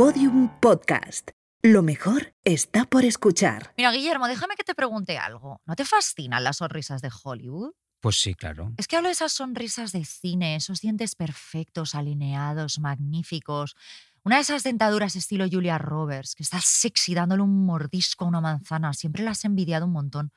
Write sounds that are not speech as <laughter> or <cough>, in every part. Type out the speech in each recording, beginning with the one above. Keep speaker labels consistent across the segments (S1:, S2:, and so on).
S1: Podium Podcast. Lo mejor está por escuchar.
S2: Mira, Guillermo, déjame que te pregunte algo. ¿No te fascinan las sonrisas de Hollywood?
S3: Pues sí, claro.
S2: Es que hablo de esas sonrisas de cine, esos dientes perfectos, alineados, magníficos. Una de esas dentaduras estilo Julia Roberts, que está sexy dándole un mordisco a una manzana. Siempre la has envidiado un montón.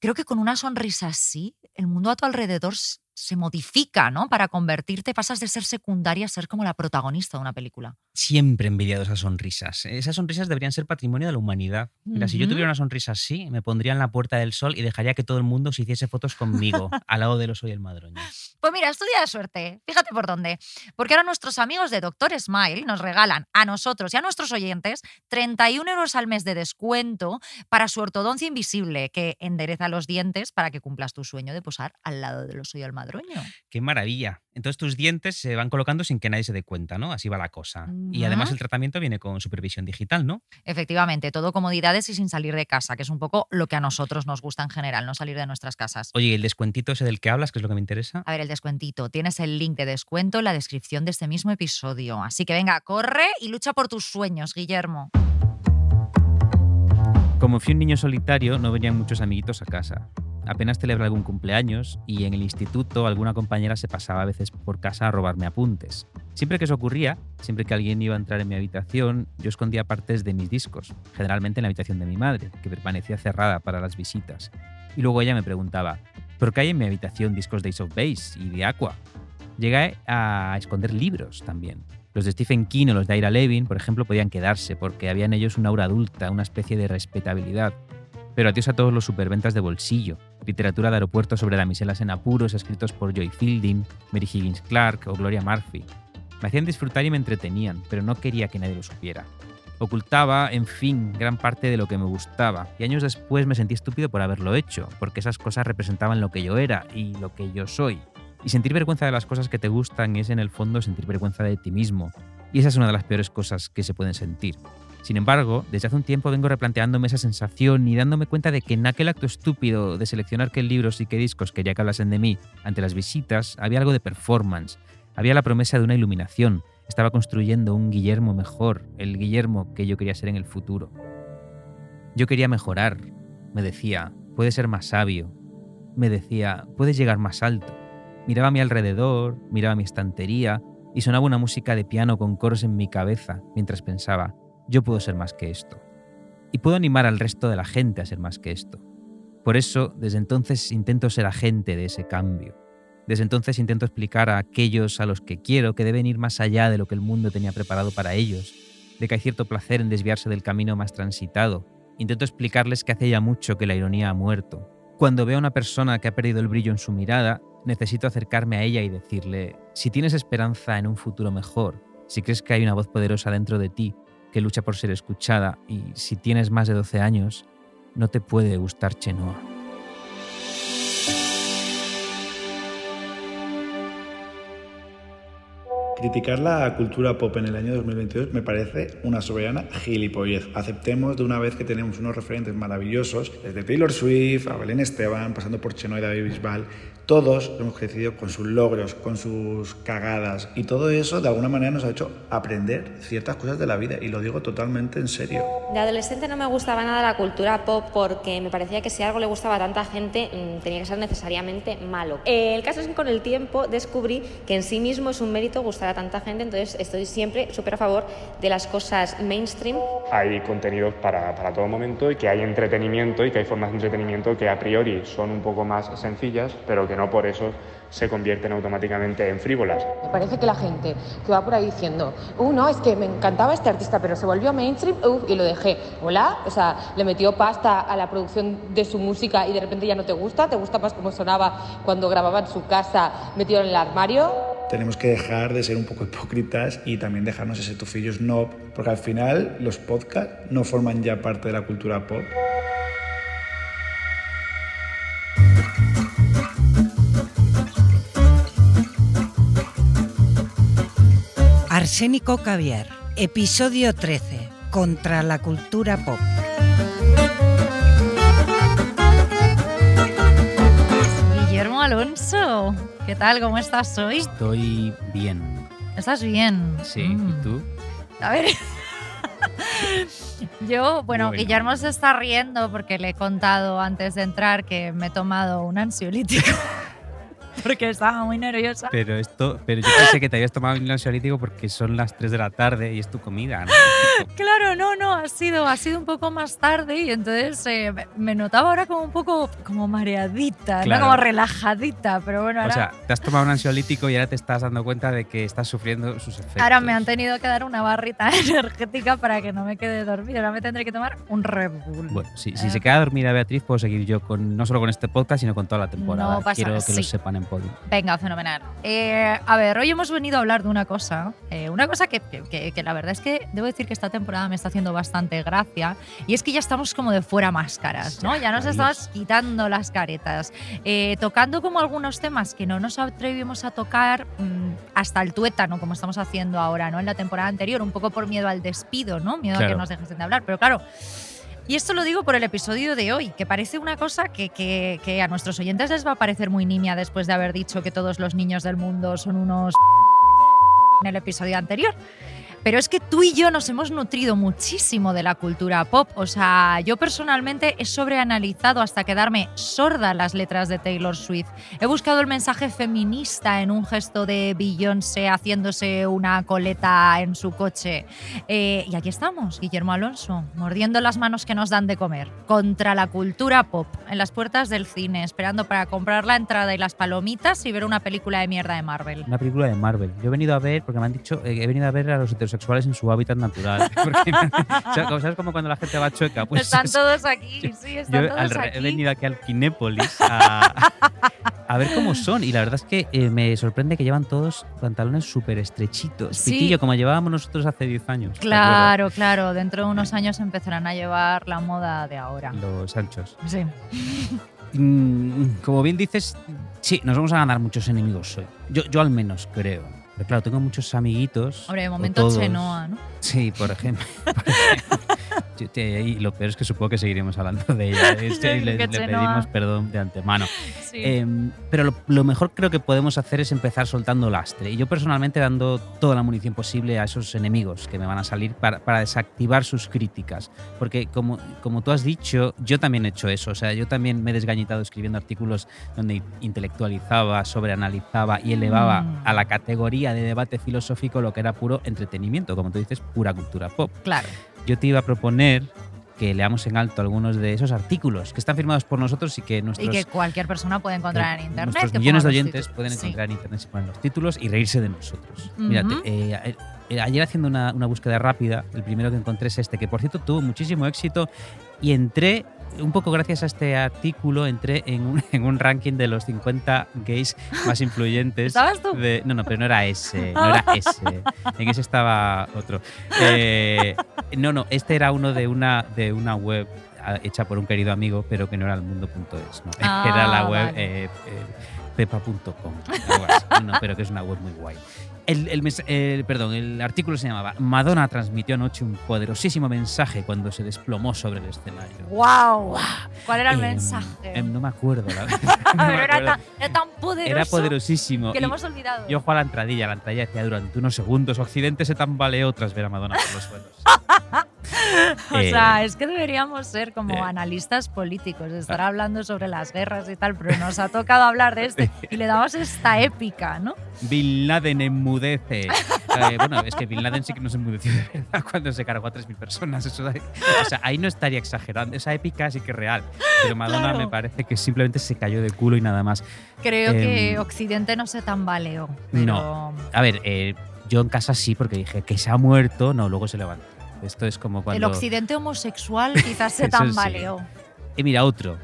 S2: Creo que con una sonrisa así, el mundo a tu alrededor se modifica, ¿no? Para convertirte, pasas de ser secundaria a ser como la protagonista de una película.
S3: Siempre he envidiado esas sonrisas. Esas sonrisas deberían ser patrimonio de la humanidad. Mira, si yo tuviera una sonrisa así, me pondría en la puerta del sol y dejaría que todo el mundo se hiciese fotos conmigo, <laughs> al lado de los Soy el Madroño.
S2: Pues mira, estudia de suerte. Fíjate por dónde. Porque ahora nuestros amigos de Doctor Smile nos regalan a nosotros y a nuestros oyentes 31 euros al mes de descuento para su ortodoncia invisible, que endereza los dientes para que cumplas tu sueño de posar al lado de los Soy el Madroño.
S3: ¡Qué maravilla! Entonces tus dientes se van colocando sin que nadie se dé cuenta, ¿no? Así va la cosa. Y además el tratamiento viene con supervisión digital, ¿no?
S2: Efectivamente, todo comodidades y sin salir de casa, que es un poco lo que a nosotros nos gusta en general, no salir de nuestras casas.
S3: Oye, el descuentito ese del que hablas, que es lo que me interesa.
S2: A ver, el descuentito. Tienes el link de descuento en la descripción de este mismo episodio. Así que venga, corre y lucha por tus sueños, Guillermo.
S3: Como fui un niño solitario, no venían muchos amiguitos a casa apenas celebra algún cumpleaños y en el instituto alguna compañera se pasaba a veces por casa a robarme apuntes. Siempre que eso ocurría, siempre que alguien iba a entrar en mi habitación, yo escondía partes de mis discos, generalmente en la habitación de mi madre, que permanecía cerrada para las visitas. Y luego ella me preguntaba, ¿por qué hay en mi habitación discos de Ace of Base y de Aqua? Llegué a esconder libros también. Los de Stephen King o los de Ira Levin, por ejemplo, podían quedarse porque había en ellos una aura adulta, una especie de respetabilidad. Pero adiós a todos los superventas de bolsillo, literatura de aeropuerto sobre damiselas en apuros escritos por Joy Fielding, Mary Higgins Clark o Gloria Murphy. Me hacían disfrutar y me entretenían, pero no quería que nadie lo supiera. Ocultaba, en fin, gran parte de lo que me gustaba, y años después me sentí estúpido por haberlo hecho, porque esas cosas representaban lo que yo era y lo que yo soy. Y sentir vergüenza de las cosas que te gustan es en el fondo sentir vergüenza de ti mismo, y esa es una de las peores cosas que se pueden sentir. Sin embargo, desde hace un tiempo vengo replanteándome esa sensación y dándome cuenta de que en aquel acto estúpido de seleccionar qué libros y qué discos quería que hablasen de mí ante las visitas, había algo de performance, había la promesa de una iluminación, estaba construyendo un Guillermo mejor, el Guillermo que yo quería ser en el futuro. Yo quería mejorar, me decía, puedes ser más sabio, me decía, puedes llegar más alto. Miraba a mi alrededor, miraba mi estantería y sonaba una música de piano con coros en mi cabeza mientras pensaba, yo puedo ser más que esto. Y puedo animar al resto de la gente a ser más que esto. Por eso, desde entonces intento ser agente de ese cambio. Desde entonces intento explicar a aquellos a los que quiero que deben ir más allá de lo que el mundo tenía preparado para ellos, de que hay cierto placer en desviarse del camino más transitado. Intento explicarles que hace ya mucho que la ironía ha muerto. Cuando veo a una persona que ha perdido el brillo en su mirada, necesito acercarme a ella y decirle, si tienes esperanza en un futuro mejor, si crees que hay una voz poderosa dentro de ti, que lucha por ser escuchada y si tienes más de 12 años, no te puede gustar Chenoa.
S4: Criticar la cultura pop en el año 2022 me parece una soberana gilipollez. Aceptemos de una vez que tenemos unos referentes maravillosos, desde Taylor Swift a Belén Esteban, pasando por Chenoa y David Bisbal, todos hemos crecido con sus logros, con sus cagadas y todo eso de alguna manera nos ha hecho aprender ciertas cosas de la vida y lo digo totalmente en serio.
S5: De adolescente no me gustaba nada la cultura pop porque me parecía que si algo le gustaba a tanta gente mm, tenía que ser necesariamente malo. el caso es que con el tiempo descubrí que en sí mismo es un mérito gustar a tanta gente, entonces estoy siempre súper a favor de las cosas mainstream.
S6: Hay contenidos para, para todo momento y que hay entretenimiento y que hay formas de entretenimiento que a priori son un poco más sencillas, pero que no por eso se convierten automáticamente en frívolas.
S7: Me parece que la gente que va por ahí diciendo, uh, no, es que me encantaba este artista, pero se volvió mainstream, uh, y lo dejé. Hola, o sea, le metió pasta a la producción de su música y de repente ya no te gusta, te gusta más cómo sonaba cuando grababa en su casa metido en el armario.
S4: Tenemos que dejar de ser un poco hipócritas y también dejarnos ese tufillo snob, porque al final los podcasts no forman ya parte de la cultura pop.
S1: Arsénico Caviar, episodio 13, contra la cultura pop.
S2: Guillermo Alonso, ¿qué tal? ¿Cómo estás hoy?
S3: Estoy bien.
S2: ¿Estás bien?
S3: Sí, ¿y
S2: Mm.
S3: tú?
S2: A ver, <laughs> Yo, bueno,
S3: Bueno.
S2: Guillermo se está riendo porque le he contado antes de entrar que me he tomado un ansiolítico. <laughs> <laughs> porque estaba muy nerviosa.
S3: Pero esto, pero yo pensé que te habías tomado un ansiolítico porque son las 3 de la tarde y es tu comida, ¿no? <laughs>
S2: Claro, no, no, ha sido, ha sido un poco más tarde y entonces eh, me- notaba ahora como un poco como mareadita,
S3: Claro.
S2: no como relajadita, pero bueno, ahora,
S3: O sea, te has tomado un ansiolítico y ahora te estás dando cuenta de que estás sufriendo sus efectos.
S2: ahora me han tenido que dar una barrita <laughs> energética para que no me quede dormida. Ahora me tendré que tomar un Red Bull.
S3: Bueno, si, si
S2: Eh.
S3: se queda dormida Beatriz, puedo seguir yo con no solo con este podcast, sino con toda la temporada.
S2: No pasa
S3: Quiero que lo sepan en
S2: Venga, fenomenal. Eh, a ver, hoy hemos venido a hablar de una cosa, eh, una cosa que, que- que- la verdad es que debo decir que esta temporada me está haciendo bastante gracia, y es que ya estamos como de fuera máscaras, ¿no? Ya nos estamos quitando las caretas, eh, tocando como algunos temas que no nos atrevimos a tocar mm, hasta el tuétano, como estamos haciendo ahora, ¿no? En la temporada anterior, un poco por miedo al despido, ¿no? Miedo a que
S3: Claro.
S2: nos dejen de hablar, pero claro. Y esto lo digo por el episodio de hoy, que parece una cosa que, que- a nuestros oyentes les va a parecer muy nimia después de haber dicho que todos los niños del mundo son unos <laughs> en el episodio anterior. Pero es que tú y yo nos hemos nutrido muchísimo de la cultura pop. O sea, yo personalmente he sobreanalizado hasta quedarme sorda las letras de Taylor Swift. He buscado el mensaje feminista en un gesto de Beyoncé haciéndose una coleta en su coche. Eh, y aquí estamos, Guillermo Alonso, mordiendo las manos que nos dan de comer. Contra la cultura pop, en las puertas del cine, esperando para comprar la entrada y las palomitas y ver una película de mierda de Marvel.
S3: Una película de Marvel. Yo he venido a ver, porque me han dicho, eh, he venido a ver a los en su hábitat natural. <laughs> Porque ¿Sabes como cuando la gente va chueca? Pues
S2: están todos aquí, sí, están todos aquí.
S3: he venido aquí al Kinépolis a, <laughs> a ver cómo son. Y la verdad es que eh, me sorprende que llevan todos pantalones súper estrechitos.
S2: Sí.
S3: Pitillo, como llevábamos nosotros hace 10 años. ¿te
S2: Claro, claro, dentro de unos años empezarán a llevar la moda de ahora.
S3: Los anchos.
S2: Sí.
S3: Mm, como bien dices, sí, nos vamos a ganar muchos enemigos hoy. Yo, yo al menos creo. Pero claro, tengo muchos amiguitos.
S2: Hombre, de momento
S3: todos.
S2: Chenoa, ¿no?
S3: Sí, por ejemplo. por <laughs> ejemplo. Y lo peor es que supongo que seguiremos hablando de ella. Es que
S2: Sí,
S3: le, pedimos perdón de antemano.
S2: Sí.
S3: Em, pero lo, lo mejor creo que podemos hacer es empezar soltando lastre. Y yo personalmente dando toda la munición posible a esos enemigos que me van a salir para, para desactivar sus críticas. Porque como, como tú has dicho, yo también he hecho eso. O sea, yo también me he desgañitado escribiendo artículos donde intelectualizaba, sobreanalizaba y elevaba
S2: Mm.
S3: a la categoría de debate filosófico lo que era puro entretenimiento, como tú dices, pura cultura pop
S2: claro.
S3: Yo te iba a proponer que leamos en alto algunos de esos artículos que están firmados por nosotros y que
S2: Y
S3: nuestros,
S2: que cualquier persona puede encontrar en internet.
S3: nuestros
S2: que
S3: millones de oyentes pueden
S2: Sí.
S3: encontrar en internet si ponen los títulos y reírse de nosotros. Mírate,
S2: Ujú.
S3: eh, eh, eh, ayer haciendo una, una búsqueda rápida, el primero que encontré es este, que por cierto tuvo muchísimo éxito y entré, un poco gracias a este artículo, entré en un, <laughs> en un ranking de los 50 gays más influyentes.
S2: ¿Estabas tú?
S3: de- no, no, pero no era ese, <laughs> no era ese. En ese estaba otro. Eh, no, no, este era uno de una, de una web ah, hecha por un querido amigo, pero que no era el mundo.es, ¿no?
S2: Ah,
S3: era la web
S2: vale.
S3: eh, eh, pepa.com, no, pero que es una web muy guay. El, el perdón, el artículo se llamaba Madonna transmitió anoche un poderosísimo mensaje cuando se desplomó sobre el escenario.
S2: ¡Wow! ¿Cuál era el
S3: Em,
S2: mensaje?
S3: em, no me acuerdo, la <laughs> verdad. <laughs> No me
S2: Pero era tan, era tan poderoso
S3: Era poderosísimo.
S2: que lo hemos olvidado.
S3: yo a la entradilla, la entradilla decía durante unos segundos, Occidente se tambaleó tras ver a Madonna por los suelos. <laughs> <laughs>
S2: o
S3: Eh,
S2: sea, es que deberíamos ser como
S3: eh.
S2: analistas políticos, estar hablando sobre las guerras y tal, pero nos ha tocado hablar de este y le damos esta épica, ¿no?
S3: Bin Laden enmudece. Eh, bueno, es que Bin Laden sí que nos enmudeció de verdad cuando se cargó a 3.000 personas. Eso, o sea, ahí no estaría exagerando. Esa épica sí que es real. Pero Madonna
S2: Claro.
S3: me parece que simplemente se cayó de culo y nada más.
S2: Creo que
S3: Em,
S2: Occidente no se tambaleó, pero
S3: no. A ver, eh, yo en casa sí, porque dije que se ha muerto. No, luego se levantó. Esto es como cuando.
S2: el Occidente homosexual <laughs> quizás se
S3: sí.
S2: tambaleó.
S3: Y mira, otro.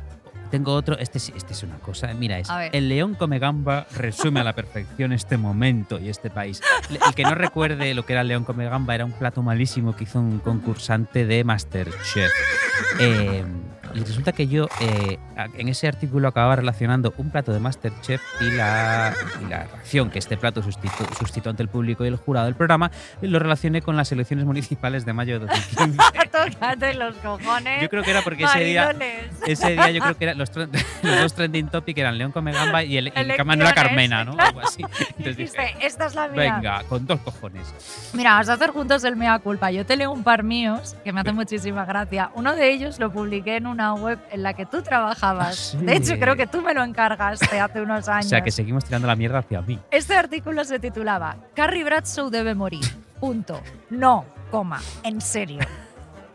S3: Tengo otro. Este, este es una cosa. Mira, es. El león come gamba resume a la perfección este momento y este país. El que no recuerde lo que era el león come gamba era un plato malísimo que hizo un concursante de Masterchef. Eh, Y resulta que yo eh, en ese artículo acababa relacionando un plato de Masterchef y la, y la reacción que este plato suscitó, suscitó ante el público y el jurado del programa, lo relacioné con las elecciones municipales de mayo de <laughs> 2015.
S2: Tócate los cojones.
S3: Yo creo que era porque ese día, ese día yo creo que eran los, <laughs> los dos trending topic eran León come gamba y el,
S2: Elecciones,
S3: Manuela Carmena, ¿no? Algo así. <laughs> Entonces dije,
S2: esta es la mía.
S3: venga, con dos cojones.
S2: Mira, vamos a hacer juntos el mea culpa. Yo te leo un par míos que me hace muchísima gracia. Uno de ellos lo publiqué en una web en la que tú trabajabas.
S3: Ah, sí.
S2: De hecho, creo que tú me lo encargaste hace unos años. <laughs>
S3: O sea que seguimos tirando la mierda hacia mí.
S2: Este artículo se titulaba Carrie Bradshaw debe morir. Punto. No, coma. En serio.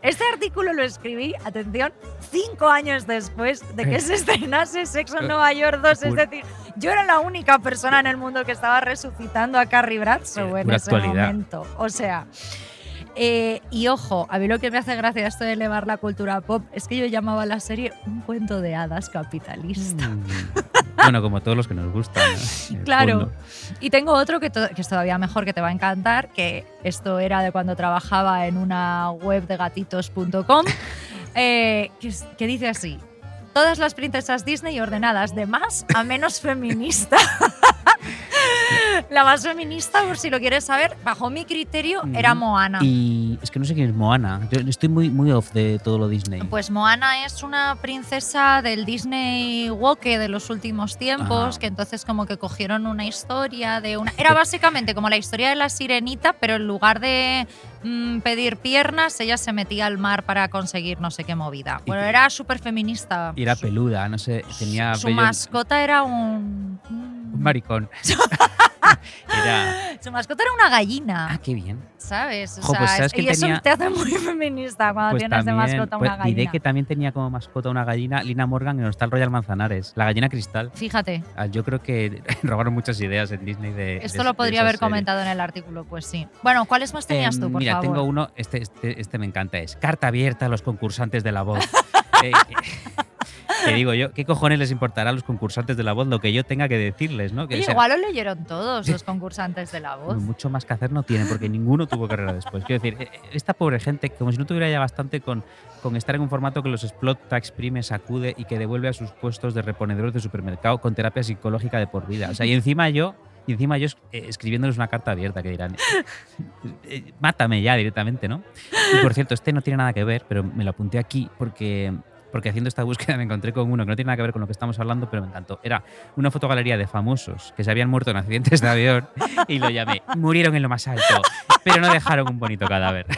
S2: Este artículo lo escribí, atención, cinco años después de que se <laughs> estrenase Sexo en Nueva York 2. Es decir, yo era la única persona en el mundo que estaba resucitando a Carrie Bradshaw en ese
S3: actualidad.
S2: momento. O sea. Eh, y ojo, a mí lo que me hace gracia esto de elevar la cultura pop es que yo llamaba a la serie un cuento de hadas capitalista.
S3: Mm. Bueno, como todos los que nos gustan. <laughs>
S2: Claro.
S3: fondo.
S2: Y tengo otro que, que es todavía mejor, que te va a encantar, que esto era de cuando trabajaba en una web de gatitos.com, <laughs> eh, que, que dice así, todas las princesas Disney ordenadas de más a menos feminista. <laughs> La más feminista, por si lo quieres saber, bajo mi criterio, era. Moana.
S3: Y es que no sé quién es Moana. Yo estoy muy, muy off de todo lo Disney.
S2: Pues Moana es una princesa del Disney Woke de los últimos tiempos,
S3: Ah.
S2: que entonces como que cogieron una historia de una... Era básicamente como la historia de la sirenita, pero en lugar de mm, pedir piernas, ella se metía al mar para conseguir no sé qué movida. Bueno, era súper feminista.
S3: Y era peluda, no sé, tenía
S2: Su mascota era un...
S3: un maricón. <laughs> <laughs> era. <gasps>
S2: Su mascota era una gallina,
S3: Ah, qué bien.
S2: ¿sabes? O
S3: Jo,
S2: sea,
S3: pues,
S2: es-
S3: ¿sabes quién
S2: y eso te hace muy feminista cuando
S3: Pues
S2: tienes de mascota
S3: pues,
S2: una
S3: diré
S2: gallina.
S3: que también tenía como mascota una gallina, Lina Morgan en Hostal Royal Manzanares, la gallina cristal.
S2: Fíjate.
S3: Ah, Yo creo que <laughs> robaron muchas ideas en Disney de.
S2: Esto
S3: de-
S2: lo podría haber
S3: serie.
S2: comentado en el artículo, pues sí. Bueno, ¿cuáles más tenías tú,
S3: Em,
S2: por
S3: Mira,
S2: favor?
S3: tengo uno, este, este, este me encanta, es carta abierta a los concursantes de la voz. <laughs> Eh, que digo yo, ¿qué cojones les importará a los concursantes de la voz lo que yo tenga que decirles, no? Que,
S2: Oye,
S3: o sea,
S2: igual lo leyeron todos los concursantes de la <laughs> voz.
S3: Mucho más que hacer no tienen, porque ninguno tuvo carrera después. Quiero decir, eh, esta pobre gente, como si no tuviera ya bastante con, con estar en un formato que los explota, exprime, sacude y que devuelve a sus puestos de reponedores de supermercado con terapia psicológica de por vida. O sea, y encima yo, y encima yo eh, escribiéndoles una carta abierta que dirán, eh, mátame ya directamente, ¿no? Y por cierto, este no tiene nada que ver, pero me lo apunté aquí porque porque haciendo esta búsqueda me encontré con uno que no tiene nada que ver con lo que estamos hablando, pero me encantó. Era una fotogalería de famosos que se habían muerto en accidentes de avión y lo llamé. Murieron en lo más alto, pero no dejaron un bonito cadáver. <laughs>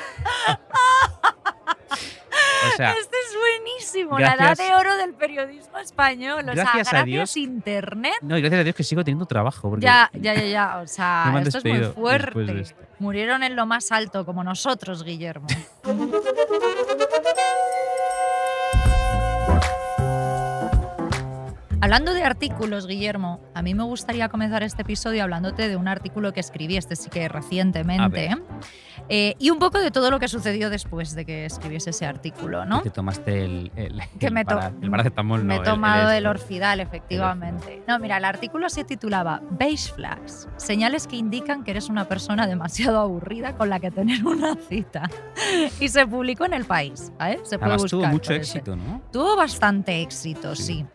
S3: o sea,
S2: este es buenísimo, la edad
S3: gracias-
S2: de oro del periodismo español. O sea,
S3: Gracias a
S2: gracias
S3: Dios.
S2: Internet.
S3: no, y gracias a Dios que sigo teniendo trabajo. Porque
S2: Ya, ya, ya, ya. O sea,
S3: No
S2: esto es muy
S3: después de
S2: fuerte.
S3: esto.
S2: Murieron en lo más alto, como nosotros, Guillermo. <laughs> Hablando de artículos, Guillermo, a mí me gustaría comenzar este episodio hablándote de un artículo que escribí, este sí que recientemente, eh, y un poco de todo lo que sucedió después de que escribiese ese artículo, ¿no?
S3: Te tomaste el, el,
S2: Que
S3: el
S2: me, to-
S3: para- el paracetamol,
S2: me
S3: no,
S2: he
S3: el-
S2: tomado el,
S3: esto.
S2: orfidal, efectivamente. No, mira, el artículo se titulaba Beige Flags, señales que indican que eres una persona demasiado aburrida con la que tener una cita. Y se publicó en El País, ¿vale? Se puede
S3: Además tuvo mucho éxito, ¿no?
S2: Tuvo bastante éxito, sí.
S3: Sí.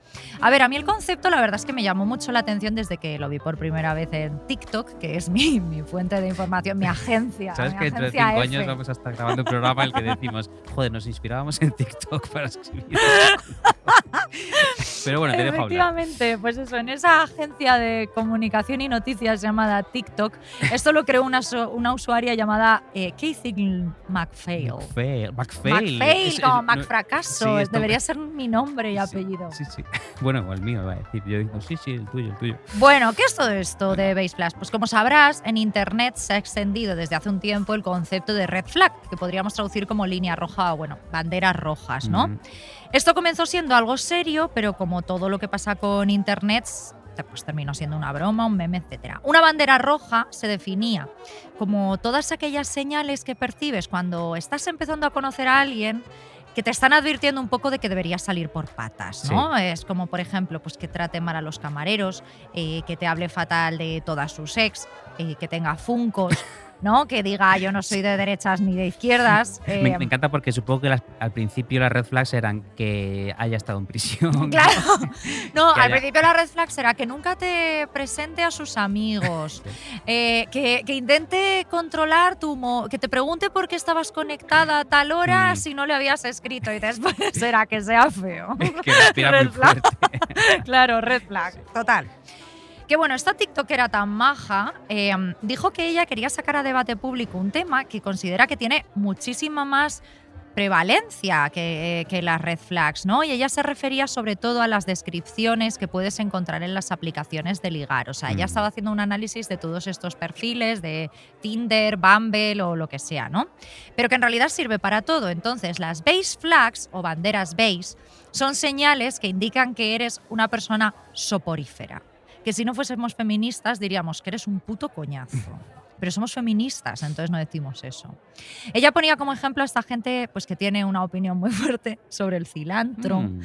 S2: A ver, a mí el concepto la verdad es que me llamó mucho la atención desde que lo vi por primera vez en TikTok, que es mi, <laughs> mi fuente de información, mi agencia. <laughs>
S3: ¿Sabes
S2: mi
S3: que dentro de cinco
S2: F.
S3: años vamos a estar grabando un programa en el que decimos, <laughs> joder, nos inspirábamos en TikTok para escribir? Pero bueno, te dejo hablar.
S2: Efectivamente, pues eso, en esa agencia de comunicación y noticias llamada TikTok, esto lo creó una, usuaria llamada eh, Kathy McPhail.
S3: McPhail. McPhail.
S2: McPhail,
S3: Es- es-
S2: como
S3: no-
S2: Macfracaso,
S3: sí, esto-
S2: debería ser mi nombre y
S3: Sí,
S2: apellido.
S3: Sí, sí. Bueno, o el mío, iba a decir. Yo digo, sí, sí, el tuyo, el tuyo.
S2: Bueno, ¿qué es todo esto de Base Flash? Pues como sabrás, en Internet se ha extendido desde hace un tiempo el concepto de red flag, que podríamos traducir como línea roja o, bueno, banderas rojas, ¿no?
S3: Mm.
S2: Esto comenzó siendo algo serio, pero como todo lo que pasa con Internet, pues terminó siendo una broma, un meme, etc. Una bandera roja se definía como todas aquellas señales que percibes cuando estás empezando a conocer a alguien que te están advirtiendo un poco de que deberías salir por patas, ¿no? Es como, por ejemplo, pues que trate mal a los camareros, eh, que te hable fatal de todas sus ex, eh, que tenga funcos, <laughs> ¿no? Que diga yo no soy de derechas ni de izquierdas. <laughs>
S3: Me,
S2: eh,
S3: me encanta porque supongo que las- al principio las red flags eran que haya estado en prisión.
S2: Claro. <laughs> No, al
S3: haya-
S2: principio la red flag será que nunca te presente a sus amigos, eh, que, que intente controlar tu... mo- que te pregunte por qué estabas conectada a tal hora
S3: Mm.
S2: si no le habías escrito y después <laughs> será que sea feo.
S3: que respira muy fuerte.
S2: claro, red flag, total. Que bueno, esta TikTokera tan maja eh, dijo que ella quería sacar a debate público un tema que considera que tiene muchísima más prevalencia que, que las red flags, ¿no? Y ella se refería sobre todo a las descripciones que puedes encontrar en las aplicaciones de ligar. O sea, ella
S3: Mm.
S2: estaba haciendo un análisis de todos estos perfiles de Tinder, Bumble o lo que sea, ¿no? Pero que en realidad sirve para todo. Entonces, las base flags o banderas base son señales que indican que eres una persona soporífera. Que si no fuésemos feministas diríamos que eres un puto coñazo. <laughs> Pero somos feministas, entonces no decimos eso. Ella ponía como ejemplo a esta gente pues, que tiene una opinión muy <laughs> fuerte sobre el cilantro,
S3: Mm.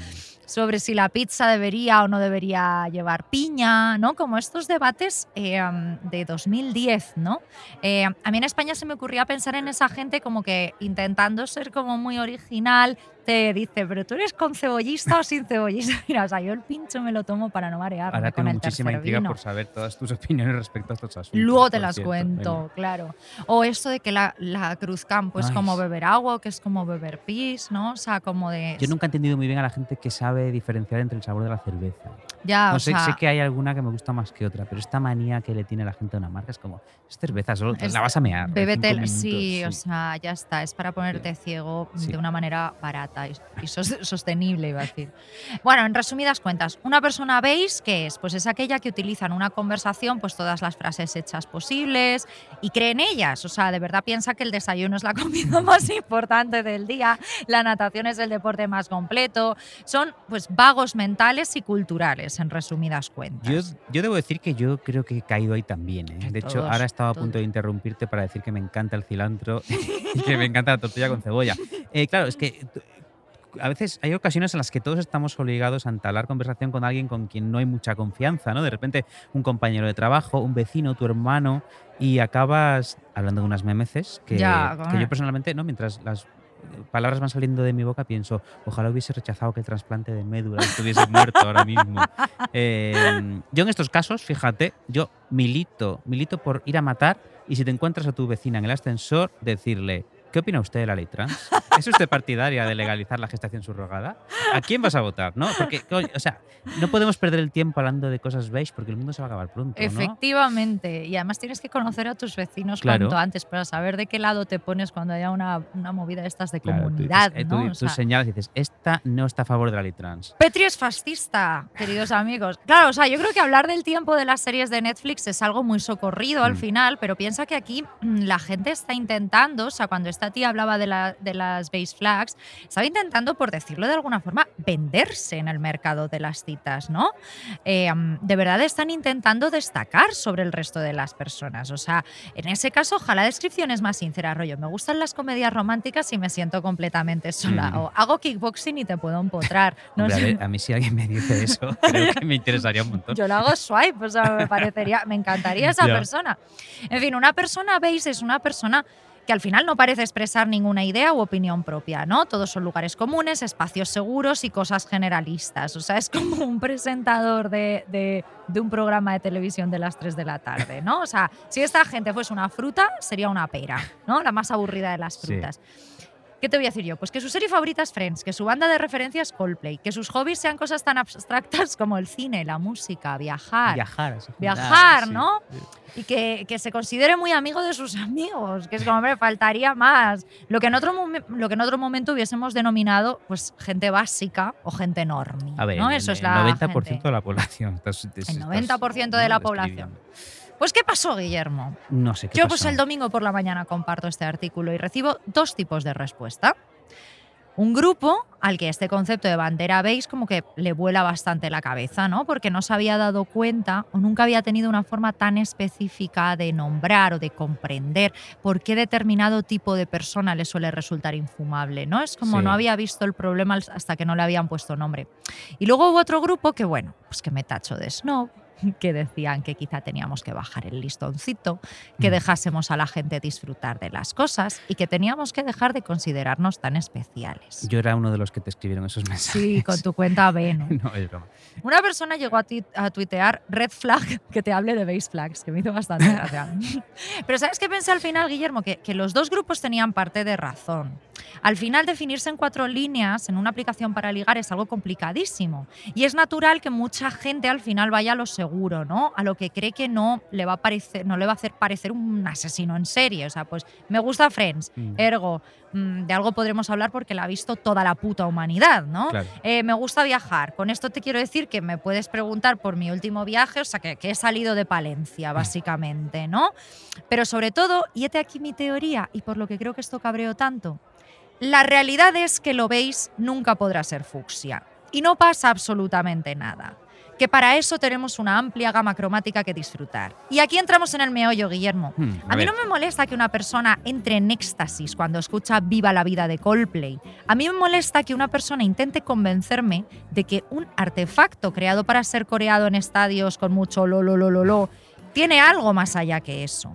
S2: Sobre si la pizza debería o no debería llevar piña, ¿no? Como estos debates eh, um, de 2010, ¿no? Eh, a mí en España se me ocurría pensar en esa gente como que intentando ser como muy original, te dice, pero tú eres con cebollista o sin cebollista. <laughs> Mira, o sea, yo el pincho me lo tomo para no marearme
S3: Ahora
S2: con
S3: tengo
S2: el
S3: muchísima intriga
S2: vino.
S3: por saber todas tus <laughs> opiniones respecto a estos asuntos.
S2: Luego te las
S3: cierto.
S2: cuento,
S3: Venga.
S2: claro. O esto de que la, la cruzcampo es
S3: Ay.
S2: como beber agua que es como beber pis, ¿no? O sea, como de...
S3: Yo nunca he entendido muy bien a la gente que sabe diferenciar entre el sabor de la cerveza.
S2: ya,
S3: No
S2: o
S3: sé,
S2: sea,
S3: sé que hay alguna que me gusta más que otra, pero esta manía que le tiene la gente a una marca es como, es cerveza, solo
S2: Es-
S3: la vas a mear.
S2: Bébete,
S3: cinco
S2: sí,
S3: minutos,
S2: o sea, ya está. Es para ponerte ciego
S3: Sí.
S2: de una manera barata y, y sos- <laughs> sostenible, iba a decir. Bueno, en resumidas cuentas, una persona veis que es, pues es aquella que utiliza en una conversación pues todas las frases hechas posibles y cree en ellas. O sea, de verdad piensa que el desayuno es la <laughs> comida más importante del día, la natación es el deporte más completo. Son pues vagos mentales y culturales, en resumidas cuentas.
S3: Yo, yo debo decir que yo creo que he caído ahí también. ¿eh? De hecho, ahora estaba a
S2: todos.
S3: punto de interrumpirte para decir que me encanta el cilantro <laughs> y que me encanta la tortilla con cebolla. Eh, claro, es que a veces hay ocasiones en las que todos estamos obligados a entablar conversación con alguien con quien no hay mucha confianza, ¿no? De repente un compañero de trabajo, un vecino, tu hermano, y acabas hablando de unas memeces que,
S2: Ya,
S3: que yo personalmente, ¿no? Mientras las palabras van saliendo de mi boca, pienso, ojalá hubiese rechazado que el trasplante de médula estuviese muerto ahora mismo. <laughs> Eh, yo en estos casos, fíjate, yo milito, milito por ir a matar y si te encuentras a tu vecina en el ascensor, decirle, ¿qué opina usted de la ley trans? ¿Es usted partidaria de legalizar la gestación subrogada? ¿A quién vas a votar? ¿No? Porque, o sea, no podemos perder el tiempo hablando de cosas beige porque el mundo se va a acabar pronto, ¿no?
S2: Efectivamente. Y además tienes que conocer a tus vecinos
S3: Claro.
S2: cuanto antes para saber de qué lado te pones cuando haya una, una movida de estas de
S3: Claro, tú
S2: comunidad.
S3: dices, eh, tú- señalas y dices, esta no está a favor de la ley trans.
S2: Petri es fascista, queridos amigos. Claro, o sea, yo creo que hablar del tiempo de las series de Netflix es algo muy socorrido al
S3: Mm.
S2: final, pero piensa que aquí mm, la gente está intentando, o sea, cuando esta tía hablaba de, la- de las base flags, estaba intentando, por decirlo de alguna forma, venderse en el mercado de las citas, ¿no? Eh, de verdad están intentando destacar sobre el resto de las personas. O sea, en ese caso, ojalá descripciones más sinceras, rollo. Me gustan las comedias románticas y me siento completamente sola.
S3: Mm.
S2: O hago kickboxing y te puedo empotrar. <laughs> No
S3: Hombre, a,
S2: sé.
S3: ver, a mí si alguien me dice eso, <laughs> creo que me interesaría un montón.
S2: Yo lo hago swipe, o sea, me parecería, me encantaría esa <laughs>
S3: Ya.
S2: persona. En fin, una persona base es una persona que al final no parece expresar ninguna idea u opinión propia, ¿no? Todos son lugares comunes, espacios seguros y cosas generalistas. O sea, es como un presentador de, de- de un programa de televisión de las 3 de la tarde, ¿no? O sea, si esta gente fuese una fruta, sería una pera, ¿no? La más aburrida de las
S3: Sí.
S2: ¿Qué te voy a decir yo? Pues que su serie favorita es Friends, que su banda de referencia es Coldplay, que sus hobbies sean cosas tan abstractas como el cine, la música, viajar,
S3: Viajar, así,
S2: Viajar,
S3: sí.
S2: ¿no? y que, que se considere muy amigo de sus amigos, que es como, hombre, faltaría más. Lo que en otro, lo que en otro momento hubiésemos denominado pues gente básica o gente normie.
S3: A ver,
S2: ¿no?
S3: el-
S2: Eso es la
S3: 90%
S2: gente.
S3: de la población. <laughs> Estás- estás-
S2: El 90% de
S3: ¿no?
S2: la población. Pues, ¿qué pasó, Guillermo?
S3: No sé qué
S2: Yo pues
S3: pasó.
S2: el domingo por la mañana comparto este artículo y recibo dos tipos de respuesta. Un grupo al que este concepto de bandera beige como que le vuela bastante la cabeza, ¿no? Porque no se había dado cuenta o nunca había tenido una forma tan específica de nombrar o de comprender por qué determinado tipo de persona le suele resultar infumable, ¿no? Es como
S3: Sí.
S2: no había visto el problema hasta que no le habían puesto nombre. Y luego hubo otro grupo que, bueno, pues que me tacho de snob, <laughs> que decían que quizá teníamos que bajar el listoncito, que
S3: Mm.
S2: dejásemos a la gente disfrutar de las cosas y que teníamos que dejar de considerarnos tan especiales.
S3: Yo era uno de los que te escribieron esos mensajes.
S2: Sí, con tu cuenta B, ¿no? <laughs>
S3: No, es broma.
S2: Una persona llegó a, a tuitear red flag <laughs> que te hable de base flags, que me hizo bastante gracia. Pero ¿sabes qué pensé al final, Guillermo? Que, que los dos grupos tenían parte de razón. Al final, definirse en cuatro líneas en una aplicación para ligar es algo complicadísimo. Y es natural que mucha gente al final vaya a lo seguro, ¿no? A lo que cree que no le va a parecer, no le va a hacer parecer un asesino en serie. O sea, pues me gusta Friends,
S3: Mm.
S2: ergo, mm, de algo podremos hablar porque la ha visto toda la puta humanidad, ¿no?
S3: Claro.
S2: Eh, me gusta viajar. Con esto te quiero decir que me puedes preguntar por mi último viaje, o sea, que, que he salido de Palencia, <laughs> básicamente, ¿no? Pero sobre todo, y hete aquí mi teoría, y por lo que creo que esto cabreó tanto, la realidad es que lo veis nunca podrá ser fucsia. Y no pasa absolutamente nada. Que para eso tenemos una amplia gama cromática que disfrutar. Y aquí entramos en el meollo, Guillermo.
S3: Hmm,
S2: A, mí no me molesta que una persona entre en éxtasis cuando escucha Viva la vida de Coldplay. A mí me molesta que una persona intente convencerme de que un artefacto creado para ser coreado en estadios con mucho lo lo lo lo lo tiene algo más allá que eso.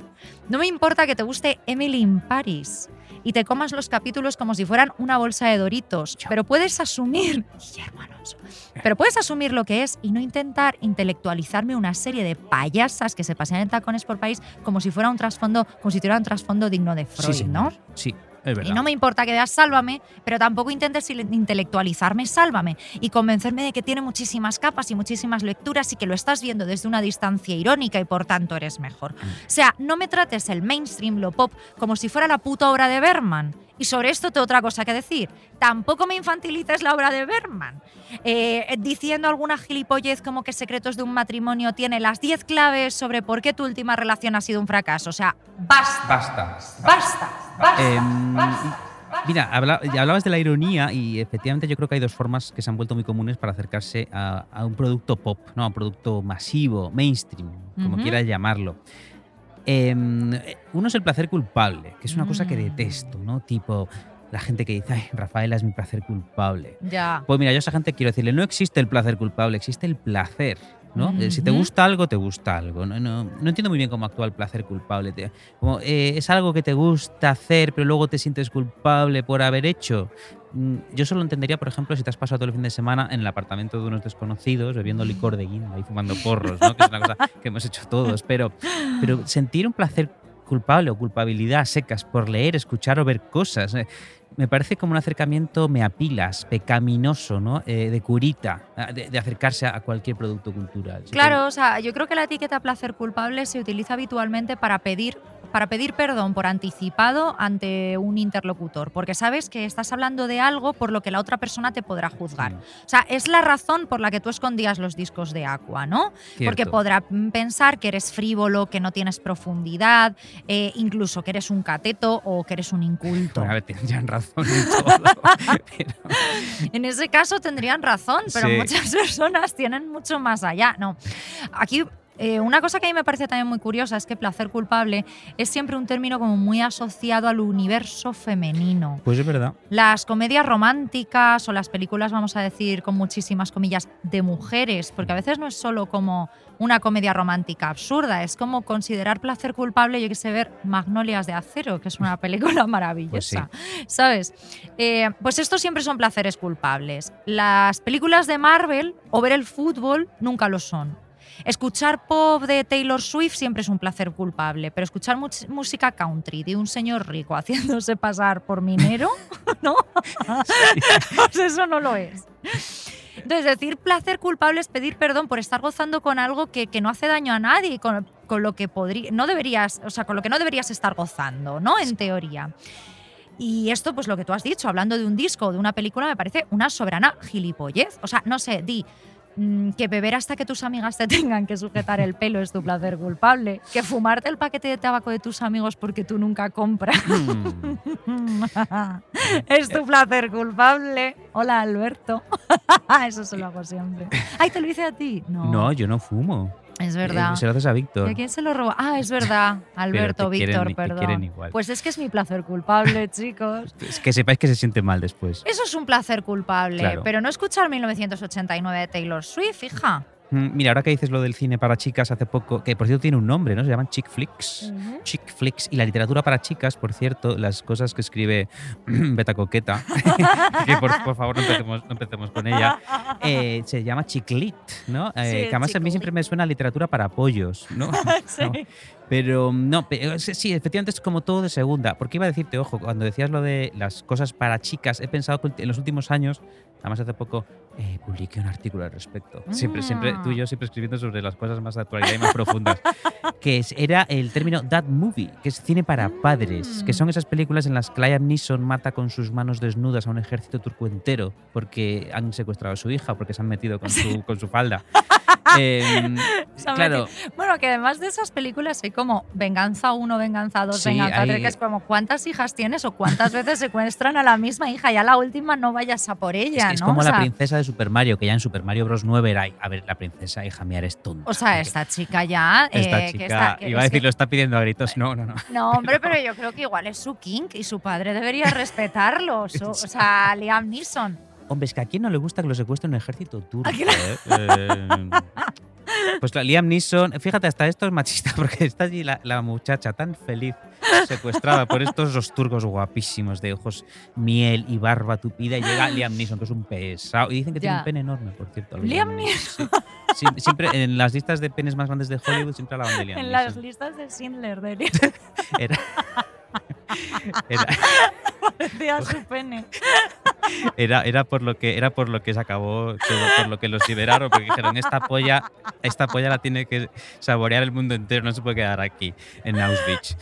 S2: No me importa que te guste Emily in Paris y te comas los capítulos como si fueran una bolsa de Doritos, pero puedes asumir, <laughs> Alonso, pero puedes asumir lo que es y no intentar intelectualizarme una serie de payasas que se pasean en tacones por país como si fuera un trasfondo, como si tuviera un trasfondo digno de Freud,
S3: sí,
S2: ¿no?
S3: Sí.
S2: Y no me importa que veas Sálvame, pero tampoco intentes intelectualizarme Sálvame y convencerme de que tiene muchísimas capas y muchísimas lecturas y que lo estás viendo desde una distancia irónica y por tanto eres mejor. O sea, no me trates el mainstream, lo pop, como si fuera la puta obra de Berman. Y sobre esto tengo otra cosa que decir. Tampoco me infantilices la obra de Berman. Eh, diciendo alguna gilipollez como que Secretos de un matrimonio tiene las 10 claves sobre por qué tu última relación ha sido un fracaso. O sea, basta,
S3: Basta.
S2: basta, basta. Basta.
S3: Mira, hablabas de la ironía y efectivamente yo creo que hay dos formas que se han vuelto muy comunes para acercarse a, a un producto pop, ¿no? a un producto masivo, mainstream, como
S2: Ujú.
S3: quieras llamarlo. Em, uno es el placer culpable, que es una cosa que
S2: Mm.
S3: detesto, ¿no? Tipo, la gente que dice, ay, Rafaela es mi placer culpable.
S2: Ya.
S3: Pues mira, yo a esa gente quiero decirle, no existe el placer culpable, existe el placer. ¿No? Eh, Si te gusta algo, te gusta algo. No, no, no entiendo muy bien cómo actúa el placer culpable. Como, eh, es algo que te gusta hacer, pero luego te sientes culpable por haber hecho. Mm, Yo solo entendería, por ejemplo, si te has pasado todo el fin de semana en el apartamento de unos desconocidos bebiendo licor de guinda y fumando porros, ¿no? que es una cosa que hemos hecho todos. Pero, pero sentir un placer culpable o culpabilidad secas por leer, escuchar o ver cosas. Me parece como un acercamiento meapilas, pecaminoso, ¿no? Eh, de curita, ah, de, de acercarse a cualquier producto cultural.
S2: Claro, o sea, yo creo que la etiqueta placer culpable se utiliza habitualmente para pedir para pedir perdón por anticipado ante un interlocutor, porque sabes que estás hablando de algo por lo que la otra persona te podrá juzgar. O sea, es la razón por la que tú escondías los discos de Aqua, ¿no? Porque podrá mm, pensar que eres frívolo, que no tienes profundidad, eh, incluso que eres un cateto o que eres un inculto.
S3: Bueno, a ver, tendrían <laughs> razón en todo. pero-
S2: En ese caso tendrían razón, pero
S3: Sí.
S2: muchas <laughs> personas tienen mucho más allá. No, aquí eh, una cosa que a mí me parece también muy curiosa es que placer culpable es siempre un término como muy asociado al universo femenino.
S3: pues es verdad.
S2: Las comedias románticas o las películas, vamos a decir con muchísimas comillas, de mujeres, porque a veces no es solo como una comedia romántica absurda, es como considerar placer culpable, yo que sé, ver Magnolias de Acero, que es una película <laughs> maravillosa, ¿sabes? Eh, pues estos siempre son placeres culpables. Las películas de Marvel o ver el fútbol nunca lo son. Escuchar pop de Taylor Swift siempre es un placer culpable, pero escuchar música country de un señor rico <laughs> haciéndose pasar por minero, <laughs> ¿no? Pues <laughs> eso no lo es. Entonces, decir placer culpable es pedir perdón por estar gozando con algo que, que no hace daño a nadie, con, con lo que podría, no deberías, o sea, con lo que no deberías estar gozando, ¿no? En teoría. Y esto, pues lo que tú has dicho, hablando de un disco o de una película, me parece una soberana gilipollez. O sea, no sé, di que beber hasta que tus amigas te <laughs> tengan que sujetar el pelo es tu placer culpable. Que fumarte el paquete de tabaco de tus amigos porque tú nunca compras
S3: Mm. <laughs>
S2: es tu placer culpable. Hola, Alberto. <laughs> Eso se lo hago siempre. Ay, te lo hice a ti. No,
S3: No, yo no fumo.
S2: Es verdad.
S3: Eh, se lo haces a
S2: ¿Y
S3: Víctor.
S2: a quién se lo robó? Ah, es verdad. <laughs> Alberto,
S3: quieren-
S2: Víctor,
S3: te
S2: perdón.
S3: quieren igual.
S2: Pues es que es mi placer culpable, <laughs> chicos.
S3: Es que sepáis que se siente mal después.
S2: Eso es un placer culpable,
S3: Claro.
S2: pero no escuchar 1989 de Taylor Swift, hija.
S3: Mm, Mira, ahora que dices lo del cine para chicas hace poco, que por cierto tiene un nombre, ¿no? Se llaman chick flicks. Chick flicks. Y la literatura para chicas, por cierto, las cosas que escribe <clears throat> Beta Coqueta, <laughs> que por, por favor no empecemos, no empecemos con ella, eh, se llama chiclit, ¿no? Eh,
S2: Sí,
S3: que además a mí siempre me suena a literatura para pollos, ¿no? <laughs>
S2: Sí. <laughs>
S3: No, Pero no, pe- sí, sí, efectivamente es como todo de segunda. Porque iba a decirte, ojo, cuando decías lo de las cosas para chicas, he pensado que en los últimos años, además hace poco, eh, publiqué un artículo al respecto. Siempre, siempre, tú y yo siempre escribiendo sobre las cosas más de actualidad y más profundas. <laughs> Que es- era el término Dad Movie, que es cine para padres, que son esas películas en las que Liam Neeson mata con sus manos desnudas a un ejército turco entero porque han secuestrado a su hija, porque se han metido con su, con su falda. <laughs>
S2: Ha
S3: claro,
S2: Bueno, que además de esas películas hay como Venganza 1, Venganza 2,
S3: Sí,
S2: Venganza 3,
S3: hay-
S2: que es como cuántas hijas tienes o cuántas veces secuestran a la misma hija. Ya la última no vayas a por
S3: Es,
S2: ella,
S3: que es
S2: ¿no?
S3: como
S2: o
S3: la princesa de Super Mario, que ya en Super Mario Bros. 9 era, a ver, la princesa, hija mía, eres tonta.
S2: o sea, esta chica ya.
S3: Esta
S2: eh, que
S3: chica,
S2: está- que
S3: iba a
S2: que-
S3: decir, lo está pidiendo a gritos. No, no, no.
S2: No, hombre, pero yo creo que igual es su kink y su padre debería respetarlo. Su- <laughs> o sea, Liam Neeson.
S3: Hombre, es que a quién no le gusta que lo secuestre un ejército turco.
S2: ¿A quién no?
S3: eh? Eh, pues la Liam Neeson, fíjate, hasta esto es machista, <laughs> porque está allí la, la muchacha tan feliz, secuestrada por estos dos turcos guapísimos de ojos miel y barba tupida, y llega Liam Neeson, que es un pesado. Y dicen que tiene un pene enorme, por cierto.
S2: Liam.
S3: Sí, siempre en las listas de penes más grandes de Hollywood siempre hablaban de Liam
S2: En
S3: Neeson.
S2: las listas de Schindler de Liam <laughs>
S3: Era, <laughs> era,
S2: decía su <laughs> pene.
S3: era, era por lo que era por lo que se acabó por lo que los liberaron porque dijeron esta polla esta polla la tiene que saborear el mundo entero no se puede quedar aquí en Auschwitz